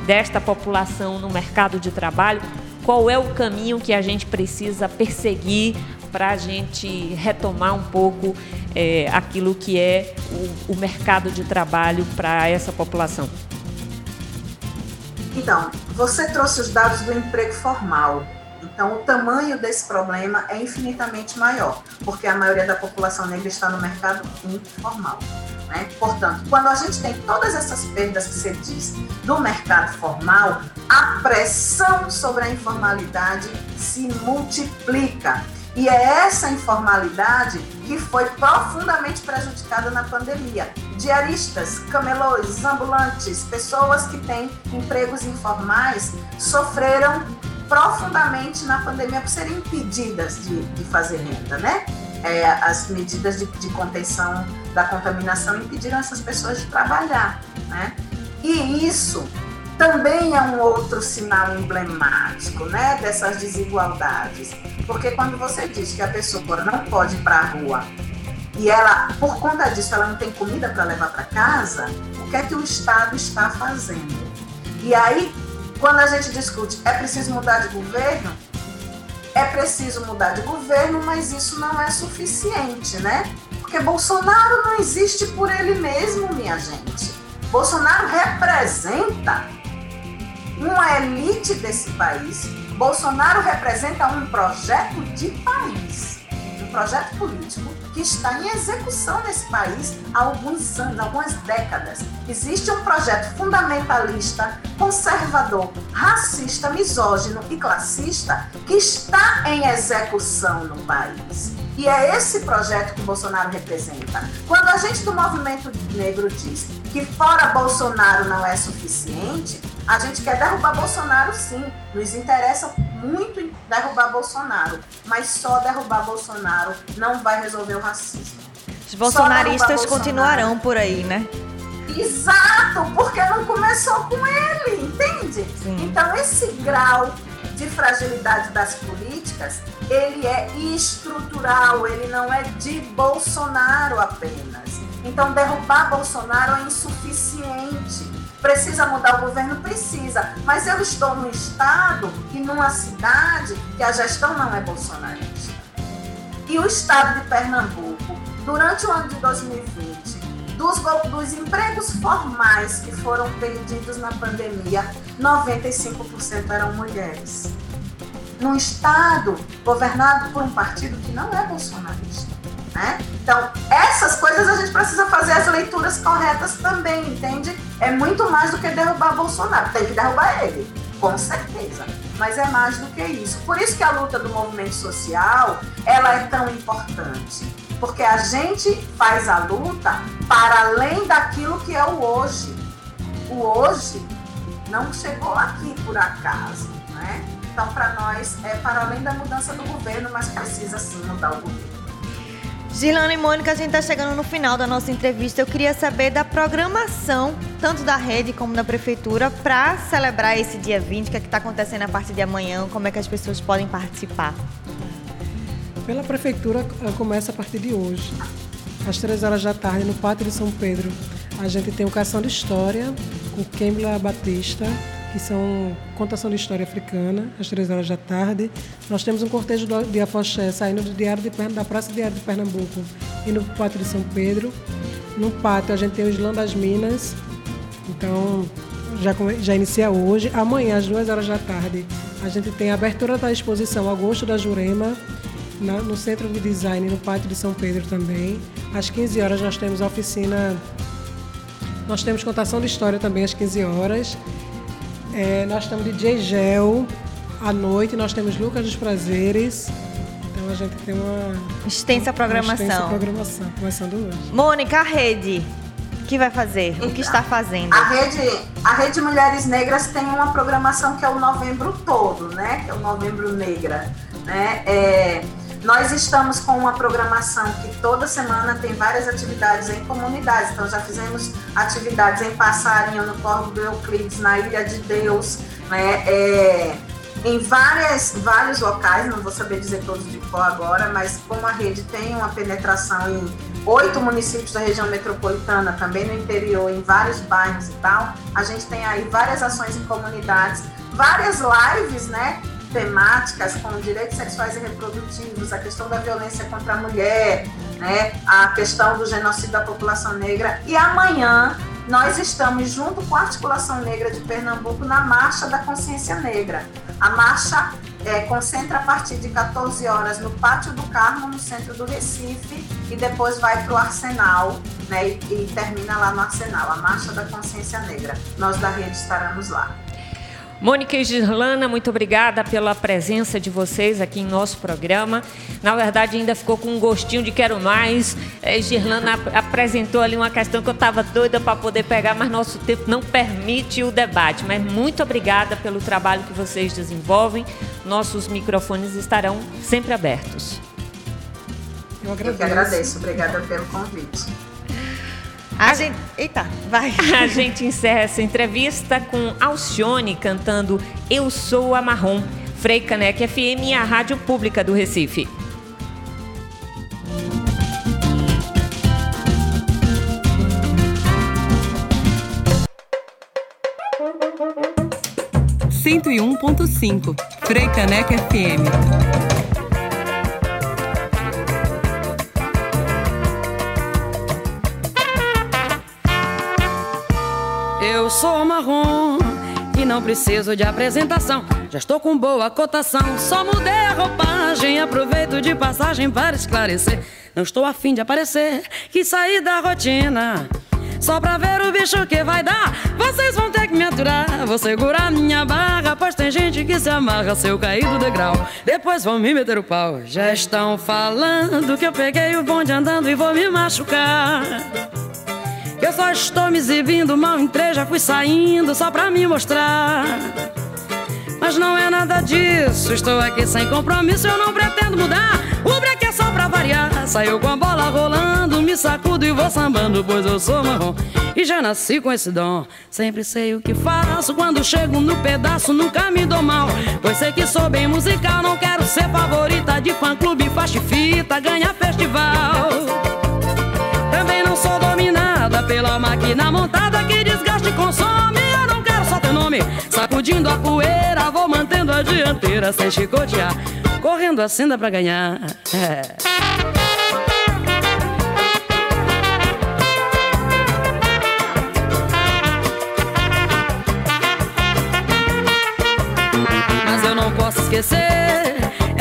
desta população no mercado de trabalho, qual é o caminho que a gente precisa perseguir para a gente retomar um pouco é, aquilo que é o, o mercado de trabalho para essa população? Então, você trouxe os dados do emprego formal. Então, o tamanho desse problema é infinitamente maior, porque a maioria da população negra está no mercado informal. Né? Portanto, quando a gente tem todas essas perdas que você diz do mercado formal, a pressão sobre a informalidade se multiplica. E é essa informalidade que foi profundamente prejudicada na pandemia. Diaristas, camelôs, ambulantes, pessoas que têm empregos informais sofreram profundamente na pandemia por serem impedidas de, de fazer renda, né? É, as medidas de, de contenção da contaminação impediram essas pessoas de trabalhar, né? E isso também é um outro sinal emblemático, né, dessas desigualdades. Porque quando você diz que a pessoa não pode ir para a rua e ela, por conta disso, ela não tem comida para levar para casa, o que é que o Estado está fazendo? E aí, quando a gente discute, é preciso mudar de governo? É preciso mudar de governo, mas isso não é suficiente, né? Porque Bolsonaro não existe por ele mesmo, minha gente. Bolsonaro representa uma elite desse país. Bolsonaro representa um projeto de país, um projeto político que está em execução nesse país há alguns anos, algumas décadas. Existe um projeto fundamentalista, conservador, racista, misógino e classista que está em execução no país. E é esse projeto que Bolsonaro representa. Quando a gente do movimento negro diz que fora Bolsonaro não é suficiente, a gente quer derrubar Bolsonaro sim. Nos interessa muito derrubar Bolsonaro, mas só derrubar Bolsonaro não vai resolver o racismo. Os bolsonaristas continuarão por aí, né? Exato, porque não começou com ele, entende? Sim. Então esse grau de fragilidade das políticas, ele é estrutural, ele não é de Bolsonaro apenas. Então derrubar Bolsonaro é insuficiente. Precisa mudar o governo? Precisa. Mas eu estou num estado e numa cidade que a gestão não é bolsonarista. E o estado de Pernambuco, durante o ano de 2020, dos, dos empregos formais que foram perdidos na pandemia, 95% eram mulheres. Num estado governado por um partido que não é bolsonarista. Né? Então, essas coisas a gente precisa fazer as leituras corretas também, entende? É muito mais do que derrubar Bolsonaro. Tem que derrubar ele, com certeza. Mas é mais do que isso. Por isso que a luta do movimento social, ela é tão importante. Porque a gente faz a luta para além daquilo que é o hoje. O hoje não chegou aqui por acaso, né? Então, para nós, é para além da mudança do governo, mas precisa sim mudar o governo. Gilana e Mônica, a gente está chegando no final da nossa entrevista. Eu queria saber da programação, tanto da rede como da prefeitura, para celebrar esse dia 20, que é está acontecendo a partir de amanhã, como é que as pessoas podem participar. Pela prefeitura, começa a partir de hoje, às três horas da tarde, no Pátio de São Pedro. A gente tem o Cação de História, com Kembla Batista, que são contação de história africana, às três horas da tarde. Nós temos um cortejo de afoxé saindo do Diário de, da Praça Diário de Pernambuco e no Pátio de São Pedro. No pátio a gente tem o Islã das Minas, então já, já inicia hoje. Amanhã, às duas horas da tarde, a gente tem a abertura da exposição Agosto da Jurema, na, no Centro de Design, no Pátio de São Pedro também. Às 15 horas nós temos a oficina Nós temos contação de história também às 15 horas. É, nós temos DJ Gel à noite, nós temos Lucas dos Prazeres. Então a gente tem uma Extensa programação. Uma extensa programação, começando hoje. Mônica, a rede, o que vai fazer? O que está fazendo? A rede, a rede Mulheres Negras tem uma programação que é o novembro todo, né? Que é o novembro negra, né? É, nós estamos com uma programação que toda semana tem várias atividades em comunidades. Então já fizemos atividades em Passarinho, no Corvo do Euclides, na Ilha de Deus, né? É, em várias, vários locais, não vou saber dizer todos de qual agora, mas como a rede tem uma penetração em oito municípios da região metropolitana, também no interior, em vários bairros e tal, a gente tem aí várias ações em comunidades, várias lives, né? Temáticas como direitos sexuais e reprodutivos, a questão da violência contra a mulher, né, a questão do genocídio da população negra. E amanhã nós estamos junto com a Articulação Negra de Pernambuco na Marcha da Consciência Negra. A marcha é, concentra a partir de 14 horas no Pátio do Carmo, no centro do Recife, e depois vai para o Arsenal, né, e, e termina lá no Arsenal, a Marcha da Consciência Negra. Nós da rede estaremos lá. Mônica e Girlana, muito obrigada pela presença de vocês aqui em nosso programa. Na verdade, ainda ficou com um gostinho de quero mais. É, Girlana ap apresentou ali uma questão que eu estava doida para poder pegar, mas nosso tempo não permite o debate. Mas muito obrigada pelo trabalho que vocês desenvolvem. Nossos microfones estarão sempre abertos. Eu agradeço. Eu que agradeço. Obrigada pelo convite. A gente... Eita, vai. [LAUGHS] A gente encerra essa entrevista com Alcione cantando Eu Sou a Marrom. Frei Caneca FM e a Rádio Pública do Recife. Cento e um ponto cinco. Frei Caneca FM. Sou marrom e não preciso de apresentação. Já estou com boa cotação, só mudei a roupagem. Aproveito de passagem para esclarecer. Não estou afim de aparecer, quis sair da rotina. Só pra ver o bicho que vai dar. Vocês vão ter que me aturar. Vou segurar minha barra, pois tem gente que se amarra se eu cair do degrau. Depois vão me meter o pau. Já estão falando que eu peguei o bonde andando e vou me machucar. Eu só estou me exibindo, mal entrei, já fui saindo só pra me mostrar. Mas não é nada disso, estou aqui sem compromisso, eu não pretendo mudar. O break é só pra variar. Saiu com a bola rolando, me sacudo e vou sambando, pois eu sou marrom. E já nasci com esse dom. Sempre sei o que faço, quando chego no pedaço, nunca me dou mal. Pois sei que sou bem musical, não quero ser favorita de fã clube, faixa fita, ganha festival. Também não sou dominada pela máquina montada que desgaste e consome. Eu não quero só teu nome. Sacudindo a poeira, vou mantendo a dianteira sem chicotear. Correndo assim dá pra ganhar. É. Mas eu não posso esquecer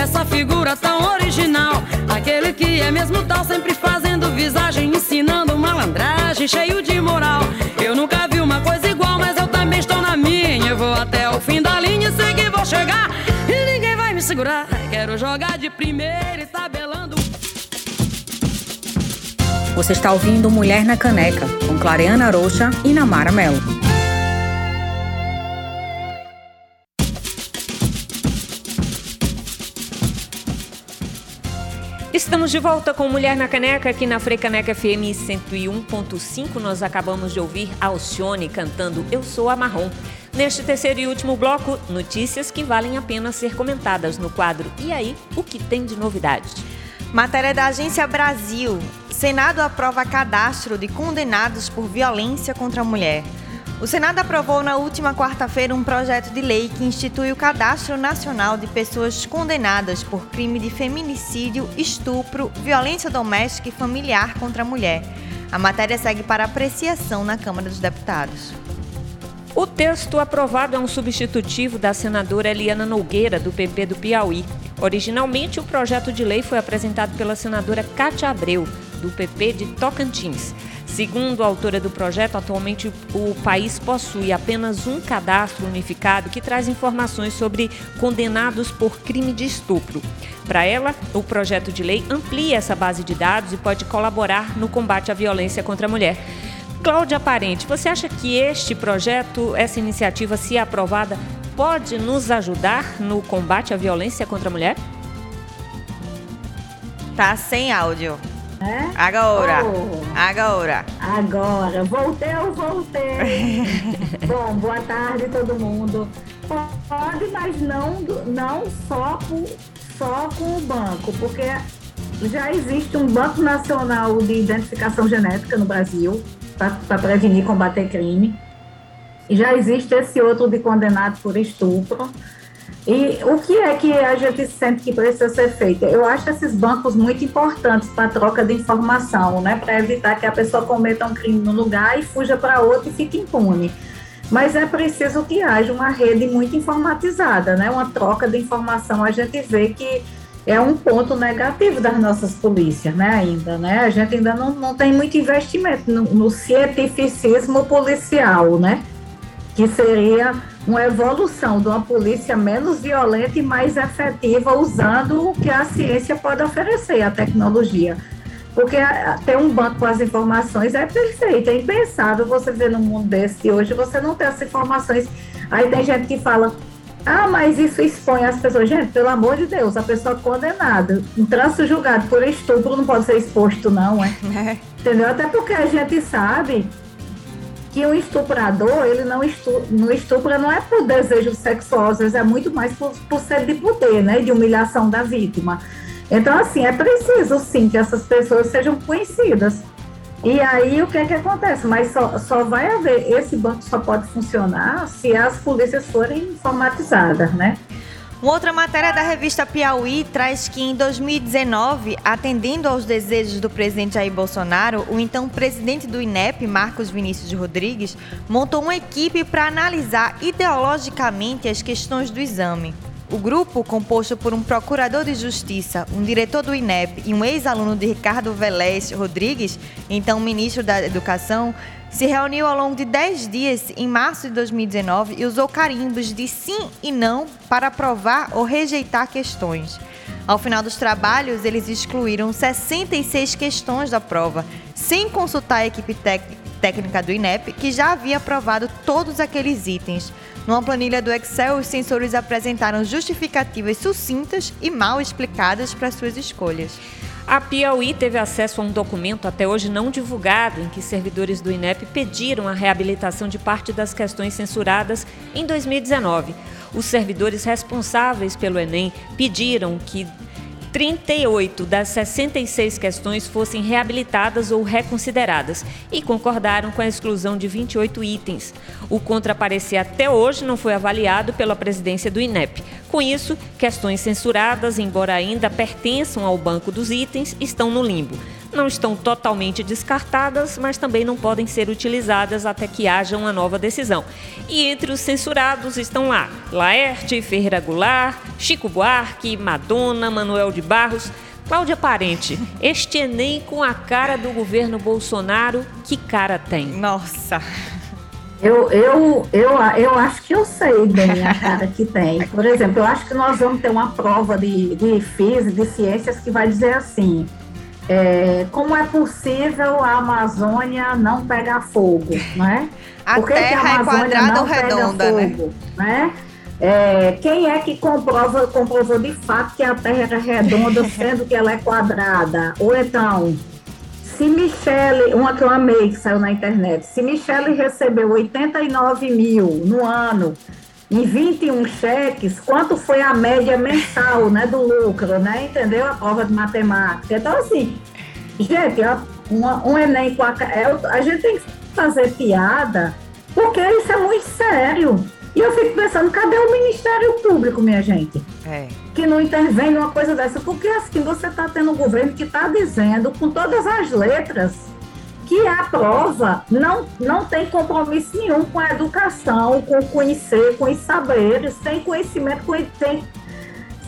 essa figura tão original. Aquele que é mesmo tal, sempre fazendo visagem, ensinando malandragem, cheio de moral. Eu nunca vi uma coisa igual, mas eu também estou na minha. Eu vou até o fim da linha e sei que vou chegar. E ninguém vai me segurar. Quero jogar de primeira e tabelando. Você está ouvindo Mulher na Caneca, com Clareana Rocha e Namara Melo. Estamos de volta com Mulher na Caneca aqui na Frecaneca FM 101.5. Nós acabamos de ouvir Alcione cantando Eu Sou a Marrom. Neste terceiro e último bloco, notícias que valem a pena ser comentadas no quadro E aí, o que tem de novidade? Matéria da Agência Brasil. Senado aprova cadastro de condenados por violência contra a mulher. O Senado aprovou na última quarta-feira um projeto de lei que institui o Cadastro Nacional de Pessoas Condenadas por crime de feminicídio, estupro, violência doméstica e familiar contra a mulher. A matéria segue para apreciação na Câmara dos Deputados. O texto aprovado é um substitutivo da senadora Eliana Nogueira, do PP do Piauí. Originalmente, o projeto de lei foi apresentado pela senadora Cátia Abreu, do PP de Tocantins. Segundo a autora do projeto, atualmente o país possui apenas um cadastro unificado que traz informações sobre condenados por crime de estupro. Para ela, o projeto de lei amplia essa base de dados e pode colaborar no combate à violência contra a mulher. Cláudia Parente, você acha que este projeto, essa iniciativa, se aprovada, pode nos ajudar no combate à violência contra a mulher? Tá sem áudio. É? Agora. Oh. Agora. Agora, voltei, eu voltei. [LAUGHS] Bom, boa tarde todo mundo. Pode, mas não, não só, com, só com o banco, porque já existe um Banco Nacional de Identificação Genética no Brasil para prevenir e combater crime. E já existe esse outro de condenado por estupro. E o que é que a gente sente que precisa ser feito? Eu acho esses bancos muito importantes para troca de informação, né? Para evitar que a pessoa cometa um crime no lugar e fuja para outro e fique impune. Mas é preciso que haja uma rede muito informatizada, né? Uma troca de informação. A gente vê que é um ponto negativo das nossas polícias, né? Ainda, né? A gente ainda não, não tem muito investimento no, no cientificismo policial, né? Que seria uma evolução de uma polícia menos violenta e mais efetiva, usando o que a ciência pode oferecer, a tecnologia. Porque ter um banco com as informações é perfeito, é impensável você ver num mundo desse de hoje, você não ter essas informações. Aí tem gente que fala, ah, mas isso expõe as pessoas. Gente, pelo amor de Deus, a pessoa condenada, um trânsito julgado por estupro não pode ser exposto, não, é? [LAUGHS] é. Entendeu? Até porque a gente sabe que o estuprador, ele não, estu, não estupra não é por desejo sexual, às vezes é muito mais por, por sede de poder, né? De humilhação da vítima. Então, assim, é preciso sim que essas pessoas sejam conhecidas. E aí o que é que acontece? Mas só, só vai haver, esse banco só pode funcionar se as polícias forem informatizadas, né? Uma outra matéria da revista Piauí traz que em 2019, atendendo aos desejos do presidente Jair Bolsonaro, o então presidente do INEP, Marcos Vinícius Rodrigues, montou uma equipe para analisar ideologicamente as questões do exame. O grupo, composto por um procurador de justiça, um diretor do INEP e um ex-aluno de Ricardo Velés Rodrigues, então ministro da Educação, se reuniu ao longo de 10 dias em março de 2019 e usou carimbos de sim e não para aprovar ou rejeitar questões. Ao final dos trabalhos, eles excluíram 66 questões da prova, sem consultar a equipe técnica do INEP, que já havia aprovado todos aqueles itens. Numa planilha do Excel, os sensores apresentaram justificativas sucintas e mal explicadas para suas escolhas. A Piauí teve acesso a um documento até hoje não divulgado, em que servidores do INEP pediram a reabilitação de parte das questões censuradas em 2019. Os servidores responsáveis pelo Enem pediram que 38 das 66 questões fossem reabilitadas ou reconsideradas e concordaram com a exclusão de 28 itens. O contraparecer até hoje não foi avaliado pela presidência do INEP. Com isso, questões censuradas, embora ainda pertençam ao banco dos itens, estão no limbo não estão totalmente descartadas, mas também não podem ser utilizadas até que haja uma nova decisão. E entre os censurados estão lá Laerte, Ferreira Goulart, Chico Buarque, Madonna, Manuel de Barros. Cláudia Parente, este Enem com a cara do governo Bolsonaro, que cara tem? Nossa! Eu, eu, eu, eu acho que eu sei bem a cara que tem. Por exemplo, eu acho que nós vamos ter uma prova de, de física, de ciências, que vai dizer assim: é, como é possível a Amazônia não pegar fogo, né? [LAUGHS] A Por que terra que a Amazônia é quadrada ou redonda, né? fogo, né? né? É, quem é que comprova, comprovou de fato que a Terra é redonda, [LAUGHS] sendo que ela é quadrada? Ou então, se Michele, uma que eu amei que saiu na internet, se Michele recebeu 89 mil no ano em 21 cheques, quanto foi a média mensal né, do lucro, né? Entendeu? A prova de matemática. Então, assim, gente, uma, um Enem com a. É, a gente tem que fazer piada, porque isso é muito sério. E eu fico pensando, cadê o Ministério Público, minha gente? É. Que não intervém numa coisa dessa. Porque assim, você está tendo um governo que está dizendo, com todas as letras, que a prova não, não tem compromisso nenhum com a educação, com conhecer, com os saberes, sem conhecimento, tem,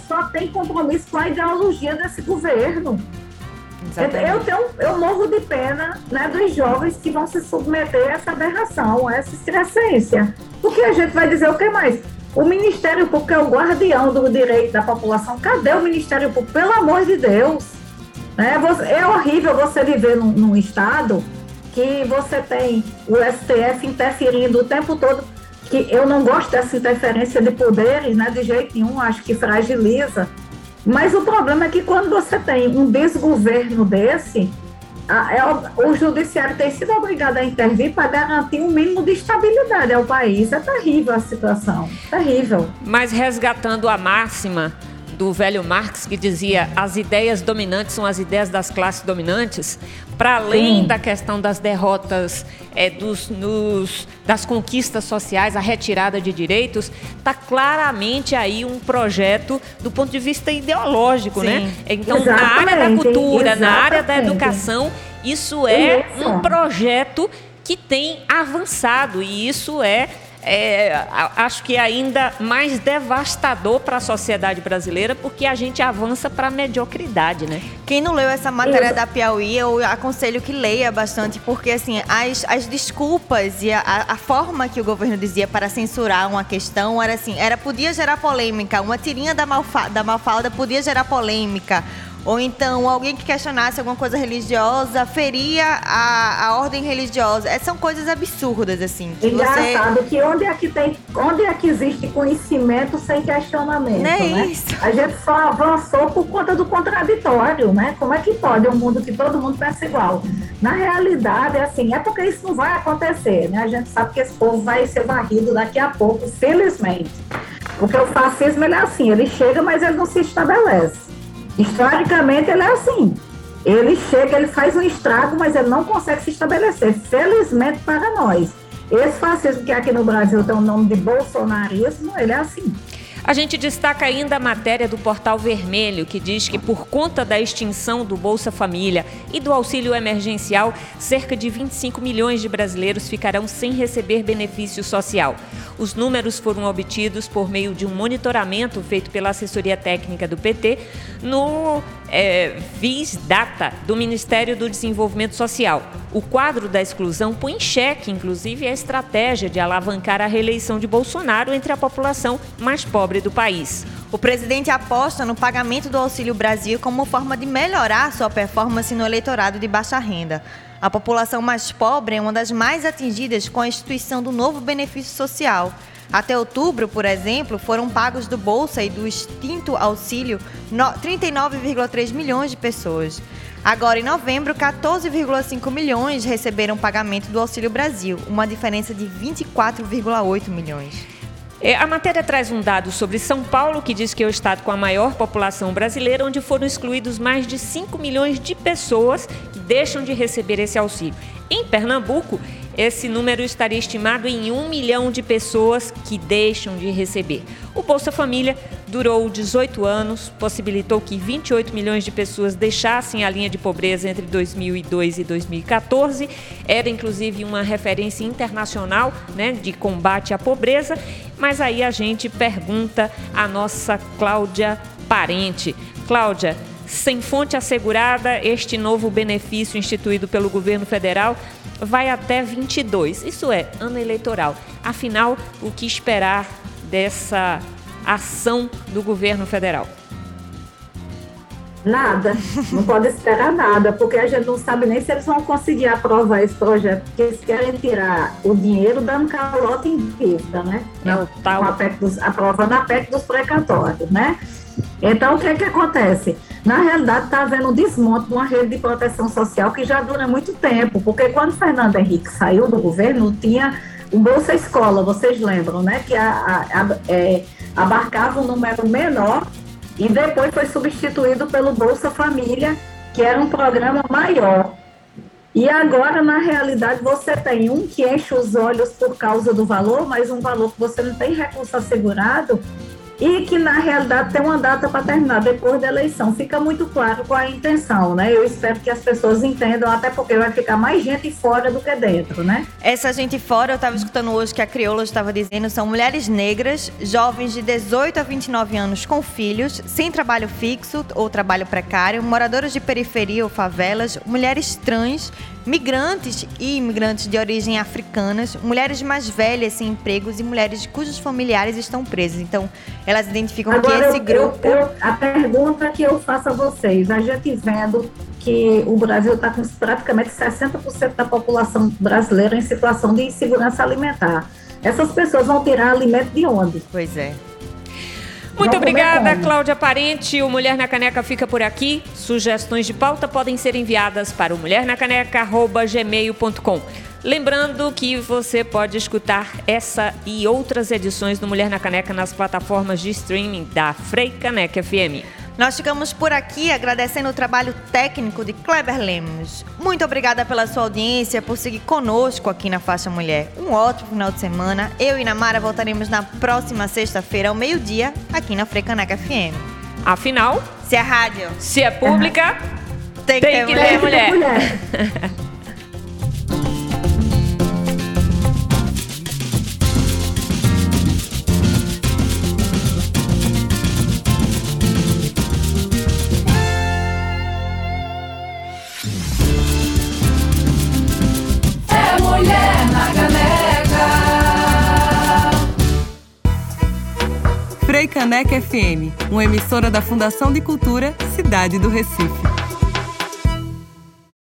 só tem compromisso com a ideologia desse governo. Exatamente. Eu, tenho, eu morro de pena né, dos jovens que vão se submeter a essa aberração, a essa excrescência. Porque a gente vai dizer o que mais? O Ministério Público é o guardião do direito da população. Cadê o Ministério Público? Pelo amor de Deus! Né? É horrível você viver num, num estado que você tem o STF interferindo o tempo todo. Que eu não gosto dessa interferência de poderes, né? De jeito nenhum, acho que fragiliza. Mas o problema é que quando você tem um desgoverno desse, a- é o, o judiciário tem sido obrigado a intervir para garantir um mínimo de estabilidade ao país. É terrível a situação, terrível. Mas resgatando a máxima do velho Marx que dizia as ideias dominantes são as ideias das classes dominantes, para além Sim. da questão das derrotas, é, dos, nos- das conquistas sociais, a retirada de direitos, está claramente aí um projeto do ponto de vista ideológico, Sim. né? Então, na área da Exatamente, cultura, na área da exatamente. educação, isso é um projeto que tem avançado e isso é, é, acho que ainda mais devastador para a sociedade brasileira porque a gente avança para a mediocridade, né? Quem não leu essa matéria da Piauí, eu aconselho que leia bastante, porque assim, as, as desculpas e a, a- a forma que o governo dizia para censurar uma questão era assim, era podia gerar polêmica, uma tirinha da, malfa, da Mafalda podia gerar polêmica. Ou então alguém que questionasse alguma coisa religiosa feria a, a ordem religiosa. É, são coisas absurdas, assim. Que você... Engraçado que onde é que tem, onde é que existe conhecimento sem questionamento, Não é né? isso. A gente só avançou por conta do contraditório, né? Como é que pode um mundo que todo mundo pensa igual? Na realidade, é assim, é porque isso não vai acontecer, né? A gente sabe que esse povo vai ser varrido daqui a pouco, felizmente. Porque o fascismo, ele é assim, ele chega, mas ele não se estabelece. Historicamente, ele é assim. Ele chega, ele faz um estrago, mas ele não consegue se estabelecer. Felizmente para nós. Esse fascismo que aqui no Brasil tem o nome de bolsonarismo, ele é assim. A gente destaca ainda a matéria do Portal Vermelho, que diz que por conta da extinção do Bolsa Família e do auxílio emergencial, cerca de 25 milhões de brasileiros ficarão sem receber benefício social. Os números foram obtidos por meio de um monitoramento feito pela assessoria técnica do PT no é, VIS Data do Ministério do Desenvolvimento Social. O quadro da exclusão põe em xeque, inclusive, a estratégia de alavancar a reeleição de Bolsonaro entre a população mais pobre do país. O presidente aposta no pagamento do Auxílio Brasil como forma de melhorar sua performance no eleitorado de baixa renda. A população mais pobre é uma das mais atingidas com a instituição do novo benefício social. Até outubro, por exemplo, foram pagos do Bolsa e do extinto auxílio no- 39,3 milhões de pessoas. Agora, em novembro, 14,5 milhões receberam pagamento do Auxílio Brasil, uma diferença de 24,8 milhões. É, a matéria traz um dado sobre São Paulo, que diz que é o estado com a maior população brasileira, onde foram excluídos mais de 5 milhões de pessoas que deixam de receber esse auxílio. Em Pernambuco, esse número estaria estimado em 1 milhão de pessoas que deixam de receber. O Bolsa Família durou 18 anos, possibilitou que 28 milhões de pessoas deixassem a linha de pobreza entre 2002 e 2014. Era inclusive uma referência internacional né, de combate à pobreza. Mas aí a gente pergunta à nossa Cláudia Parente. Cláudia, sem fonte assegurada, este novo benefício instituído pelo governo federal vai até 22. Isso é, ano eleitoral. Afinal, o que esperar dessa ação do governo federal? Nada, não pode esperar nada, porque a gente não sabe nem se eles vão conseguir aprovar esse projeto, porque eles querem tirar o dinheiro dando calote em dívida, né? É o tal- aprovando a PEC dos precatórios, né? Então, o que é que acontece? Na realidade, está havendo um desmonte de uma rede de proteção social que já dura muito tempo, porque quando Fernando Henrique saiu do governo, tinha o Bolsa Escola, vocês lembram, né? Que a- a- a- é, abarcava um número menor e depois foi substituído pelo Bolsa Família, que era um programa maior. E agora, na realidade, você tem um que enche os olhos por causa do valor, mas um valor que você não tem recurso assegurado e que na realidade tem uma data para terminar depois da eleição. Fica muito claro qual é a intenção, né? Eu espero que as pessoas entendam, até porque vai ficar mais gente fora do que dentro, né? Essa gente fora, eu estava escutando hoje que a Crioula estava dizendo, são mulheres negras, jovens de 18 a 29 anos com filhos, sem trabalho fixo ou trabalho precário, moradoras de periferia ou favelas, mulheres trans, migrantes e imigrantes de origem africanas, mulheres mais velhas sem empregos e mulheres cujos familiares estão presos. Então, elas identificam Agora, que esse eu- grupo. eu- a pergunta que eu faço a vocês, a gente vendo que o Brasil está com praticamente 60% da população brasileira em situação de insegurança alimentar. Essas pessoas vão tirar alimento de onde? Pois é. Muito obrigada? Cláudia Parente. O Mulher na Caneca fica por aqui. Sugestões de pauta podem ser enviadas para o mulhernacaneca.gmail.com. Lembrando que você pode escutar essa e outras edições do Mulher na Caneca nas plataformas de streaming da Frei Caneca FM. Nós ficamos por aqui agradecendo o trabalho técnico de Kleber Lemos. Muito obrigada pela sua audiência, por seguir conosco aqui na Faixa Mulher. Um ótimo final de semana. Eu e Namara voltaremos na próxima sexta-feira, ao meio-dia, aqui na Frecaneca FM. Afinal, se é rádio, se é pública, tem que, tem ter que ter mulher. [LAUGHS] Frei Caneca FM, uma emissora da Fundação de Cultura Cidade do Recife.